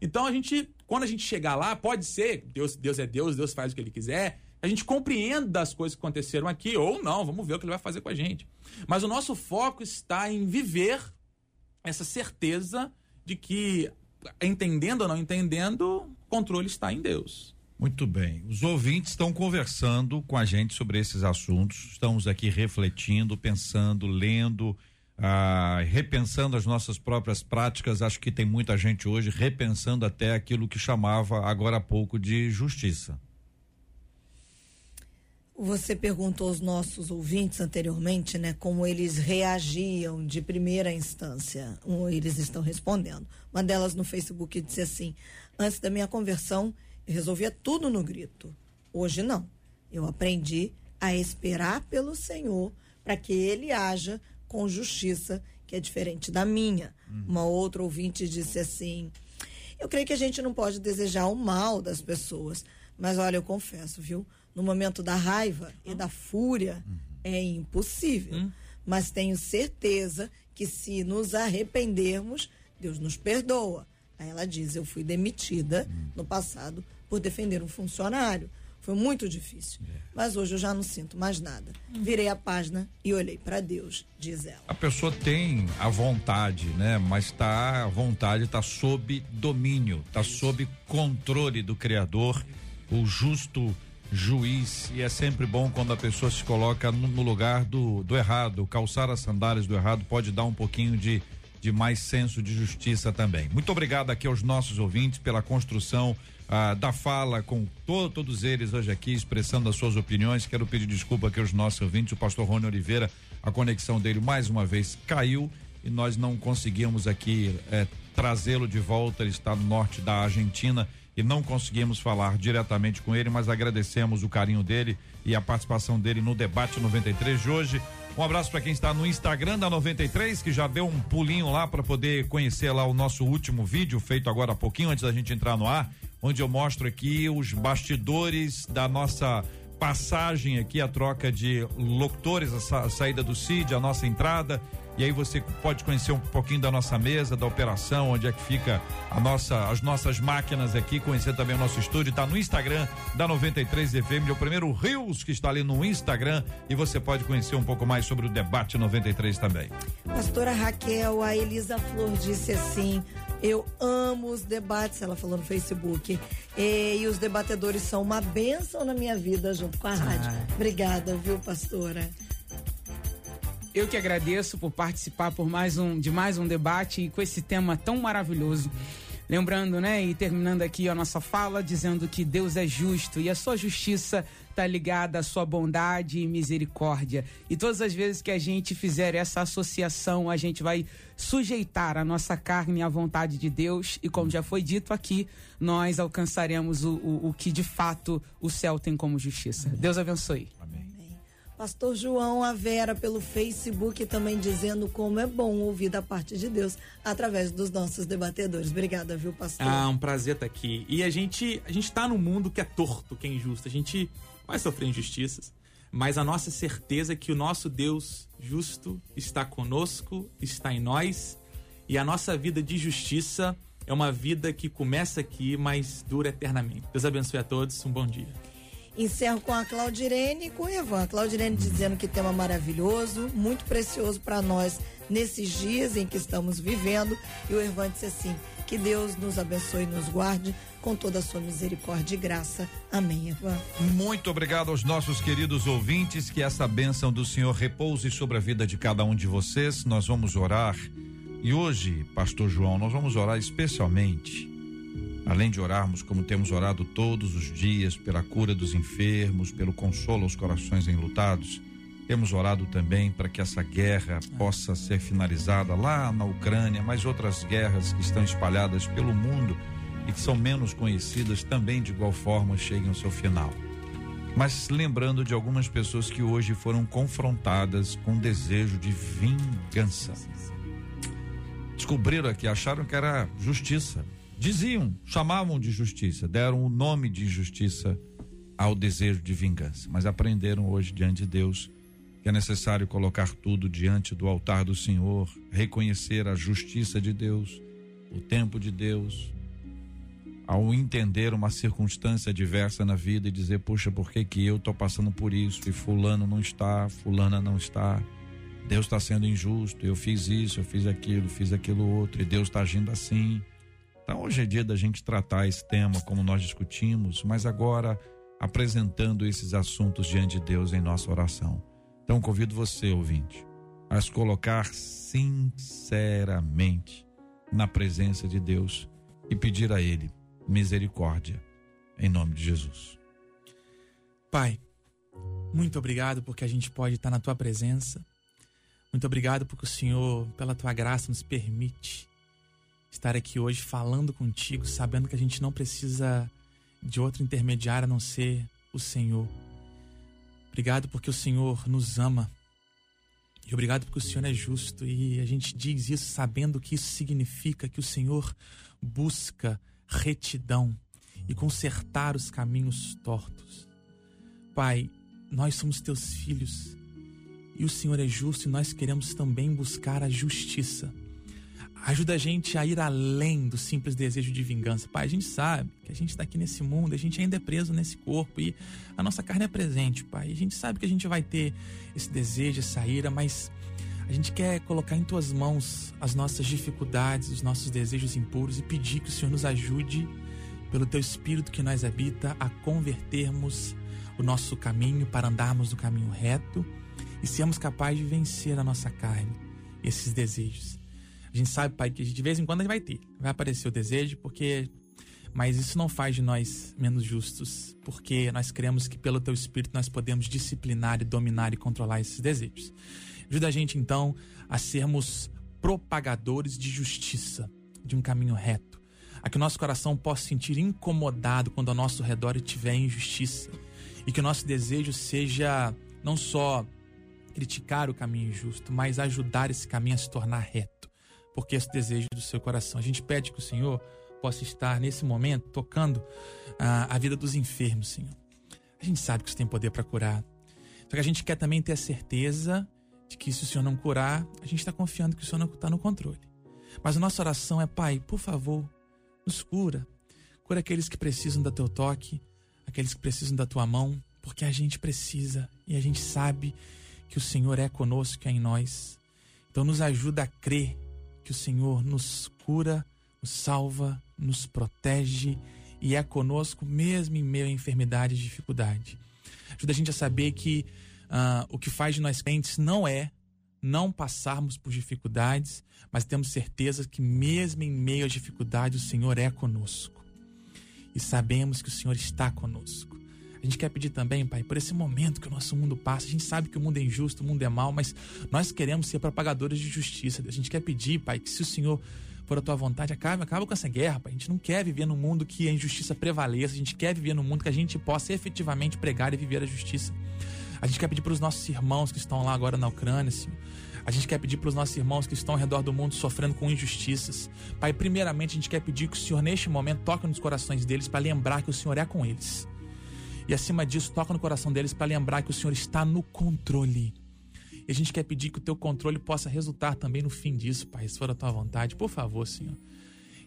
C: Então a gente, quando a gente chegar lá, pode ser, Deus, Deus é Deus, Deus faz o que ele quiser, a gente compreenda as coisas que aconteceram aqui, ou não, vamos ver o que ele vai fazer com a gente. Mas o nosso foco está em viver essa certeza de que, entendendo ou não entendendo, o controle está em Deus.
A: Muito bem. Os ouvintes estão conversando com a gente sobre esses assuntos. Estamos aqui refletindo, pensando, lendo, ah, repensando as nossas próprias práticas. Acho que tem muita gente hoje repensando até aquilo que chamava agora há pouco de justiça.
B: Você perguntou aos nossos ouvintes anteriormente, né, como eles reagiam de primeira instância. Um, eles estão respondendo. Uma delas no Facebook disse assim: Antes da minha conversão, resolvia tudo no grito. Hoje não. Eu aprendi a esperar pelo Senhor para que ele haja com justiça, que é diferente da minha. Uhum. Uma outra ouvinte disse assim: Eu creio que a gente não pode desejar o mal das pessoas, mas olha, eu confesso, viu? no momento da raiva e da fúria uhum. é impossível. Uhum. Mas tenho certeza que se nos arrependermos, Deus nos perdoa. Aí ela diz: Eu fui demitida uhum. no passado por defender um funcionário. Foi muito difícil. É. Mas hoje eu já não sinto mais nada. Virei a página e olhei para Deus, diz ela.
A: A pessoa tem a vontade, né? Mas tá a vontade está sob domínio, está sob controle do criador, o justo juiz e é sempre bom quando a pessoa se coloca no, no lugar do, do errado. Calçar as sandálias do errado pode dar um pouquinho de de mais senso de justiça também. Muito obrigado aqui aos nossos ouvintes pela construção ah, da fala com to, todos eles hoje aqui, expressando as suas opiniões. Quero pedir desculpa aqui aos nossos ouvintes, o pastor Rony Oliveira, a conexão dele mais uma vez caiu e nós não conseguimos aqui eh, trazê-lo de volta. Ele está no norte da Argentina e não conseguimos falar diretamente com ele, mas agradecemos o carinho dele e a participação dele no debate 93 de hoje. Um abraço para quem está no Instagram da 93, que já deu um pulinho lá para poder conhecer lá o nosso último vídeo, feito agora há pouquinho, antes da gente entrar no ar, onde eu mostro aqui os bastidores da nossa passagem aqui, a troca de locutores, a, sa a saída do CID, a nossa entrada e aí você pode conhecer um pouquinho da nossa mesa, da operação, onde é que fica a nossa, as nossas máquinas aqui, conhecer também o nosso estúdio, está no Instagram da 93 FM, é o primeiro Rios que está ali no Instagram e você pode conhecer um pouco mais sobre o debate 93 também.
B: Pastora Raquel, a Elisa Flor disse assim: eu amo os debates, ela falou no Facebook. E, e os debatedores são uma bênção na minha vida junto com a rádio. Ah. Obrigada, viu, pastora?
D: Eu que agradeço por participar por mais um, de mais um debate com esse tema tão maravilhoso. Lembrando, né, e terminando aqui a nossa fala, dizendo que Deus é justo e a sua justiça está ligada à sua bondade e misericórdia. E todas as vezes que a gente fizer essa associação, a gente vai sujeitar a nossa carne à vontade de Deus e, como já foi dito aqui, nós alcançaremos o, o, o que de fato o céu tem como justiça. Deus abençoe.
B: Pastor João a Vera pelo Facebook também dizendo como é bom ouvir da parte de Deus através dos nossos debatedores. Obrigada, viu, pastor?
C: Ah, um prazer estar aqui. E a gente, a gente tá num mundo que é torto, que é injusto. A gente vai sofrer injustiças, mas a nossa certeza é que o nosso Deus justo está conosco, está em nós, e a nossa vida de justiça é uma vida que começa aqui, mas dura eternamente. Deus abençoe a todos. Um bom dia.
B: Encerro com a Claudirene e com o Ivan. A Claudirene dizendo que tema maravilhoso, muito precioso para nós nesses dias em que estamos vivendo. E o Ivan disse assim: que Deus nos abençoe e nos guarde com toda a sua misericórdia e graça. Amém, Ivan.
A: Muito obrigado aos nossos queridos ouvintes. Que essa bênção do Senhor repouse sobre a vida de cada um de vocês. Nós vamos orar. E hoje, Pastor João, nós vamos orar especialmente Além de orarmos como temos orado todos os dias pela cura dos enfermos, pelo consolo aos corações enlutados, temos orado também para que essa guerra possa ser finalizada lá na Ucrânia, mas outras guerras que estão espalhadas pelo mundo e que são menos conhecidas também de igual forma cheguem ao seu final. Mas lembrando de algumas pessoas que hoje foram confrontadas com desejo de vingança. Descobriram aqui, acharam que era justiça diziam, chamavam de justiça, deram o nome de justiça ao desejo de vingança, mas aprenderam hoje diante de Deus que é necessário colocar tudo diante do altar do Senhor, reconhecer a justiça de Deus, o tempo de Deus, ao entender uma circunstância diversa na vida e dizer, puxa, por que que eu estou passando por isso e fulano não está, fulana não está, Deus está sendo injusto, eu fiz isso, eu fiz aquilo, fiz aquilo outro e Deus está agindo assim. Então, hoje é dia da gente tratar esse tema como nós discutimos, mas agora apresentando esses assuntos diante de Deus em nossa oração. Então, convido você, ouvinte, a se colocar sinceramente na presença de Deus e pedir a Ele misericórdia, em nome de Jesus.
C: Pai, muito obrigado porque a gente pode estar na tua presença. Muito obrigado porque o Senhor, pela tua graça, nos permite estar aqui hoje falando contigo, sabendo que a gente não precisa de outro intermediário a não ser o Senhor. Obrigado porque o Senhor nos ama. E obrigado porque o Senhor é justo. E a gente diz isso sabendo que isso significa que o Senhor busca retidão e consertar os caminhos tortos. Pai, nós somos teus filhos e o Senhor é justo e nós queremos também buscar a justiça Ajuda a gente a ir além do simples desejo de vingança. Pai, a gente sabe que a gente está aqui nesse mundo, a gente ainda é preso nesse corpo e a nossa carne é presente, Pai. A gente sabe que a gente vai ter esse desejo, essa ira, mas a gente quer colocar em tuas mãos as nossas dificuldades, os nossos desejos impuros e pedir que o Senhor nos ajude, pelo teu espírito que nós habita, a convertermos o nosso caminho para andarmos no caminho reto e sermos capazes de vencer a nossa carne, esses desejos. A gente sabe, Pai, que de vez em quando a gente vai ter. Vai aparecer o desejo, porque. Mas isso não faz de nós menos justos, porque nós cremos que pelo Teu Espírito nós podemos disciplinar e dominar e controlar esses desejos. Ajuda a gente, então, a sermos propagadores de justiça, de um caminho reto. A que o nosso coração possa sentir incomodado quando ao nosso redor tiver injustiça. E que o nosso desejo seja não só criticar o caminho injusto, mas ajudar esse caminho a se tornar reto porque esse desejo do seu coração. A gente pede que o Senhor possa estar nesse momento tocando a, ah, a vida dos enfermos, Senhor. A gente sabe que você tem poder para curar. Só que a gente quer também ter a certeza de que se o Senhor não curar, a gente está confiando que o Senhor não está no controle. Mas a nossa oração é, Pai, por favor, nos cura. Cura aqueles que precisam do teu toque, aqueles que precisam da tua mão, porque a gente precisa e a gente sabe que o Senhor é conosco, é em nós. Então nos ajuda a crer que o Senhor nos cura, nos salva, nos protege e é conosco mesmo em meio à enfermidade e dificuldade. Ajuda a gente a saber que uh, o que faz de nós crentes não é não passarmos por dificuldades, mas temos certeza que mesmo em meio às dificuldades o Senhor é conosco. E sabemos que o Senhor está conosco. A gente quer pedir também, Pai, por esse momento que o nosso mundo passa. A gente sabe que o mundo é injusto, o mundo é mau, mas nós queremos ser propagadores de justiça. A gente quer pedir, Pai, que se o Senhor for a tua vontade, acabe, acabe com essa guerra, Pai. A gente não quer viver num mundo que a injustiça prevaleça. A gente quer viver num mundo que a gente possa efetivamente pregar e viver a justiça. A gente quer pedir para os nossos irmãos que estão lá agora na Ucrânia, Senhor. A gente quer pedir para os nossos irmãos que estão ao redor do mundo sofrendo com injustiças. Pai, primeiramente a gente quer pedir que o Senhor, neste momento, toque nos corações deles para lembrar que o Senhor é com eles. E acima disso, toca no coração deles para lembrar que o Senhor está no controle. E a gente quer pedir que o teu controle possa resultar também no fim disso, Pai, se for a tua vontade. Por favor, Senhor.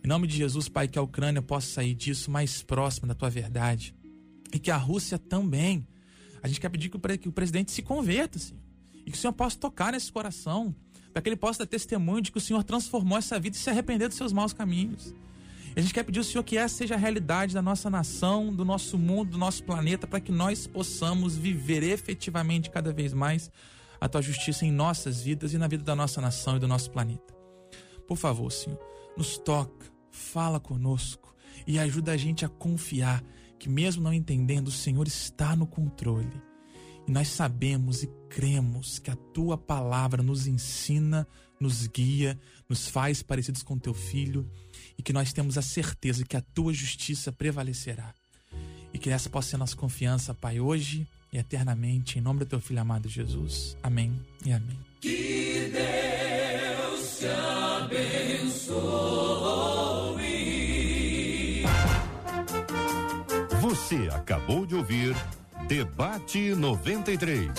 C: Em nome de Jesus, Pai, que a Ucrânia possa sair disso mais próxima da tua verdade. E que a Rússia também. A gente quer pedir que o presidente se converta, Senhor. E que o Senhor possa tocar nesse coração. Para que ele possa dar testemunho de que o Senhor transformou essa vida e se arrepender dos seus maus caminhos. A gente quer pedir ao Senhor que essa seja a realidade da nossa nação, do nosso mundo, do nosso planeta, para que nós possamos viver efetivamente cada vez mais a tua justiça em nossas vidas e na vida da nossa nação e do nosso planeta. Por favor, Senhor, nos toca, fala conosco e ajuda a gente a confiar que, mesmo não entendendo, o Senhor está no controle. E nós sabemos e cremos que a tua palavra nos ensina, nos guia, nos faz parecidos com teu filho e que nós temos a certeza que a tua justiça prevalecerá. E que essa possa ser nossa confiança, Pai, hoje e eternamente, em nome do teu filho amado Jesus. Amém e amém.
G: Que Deus te abençoe.
F: Você acabou de ouvir Debate 93.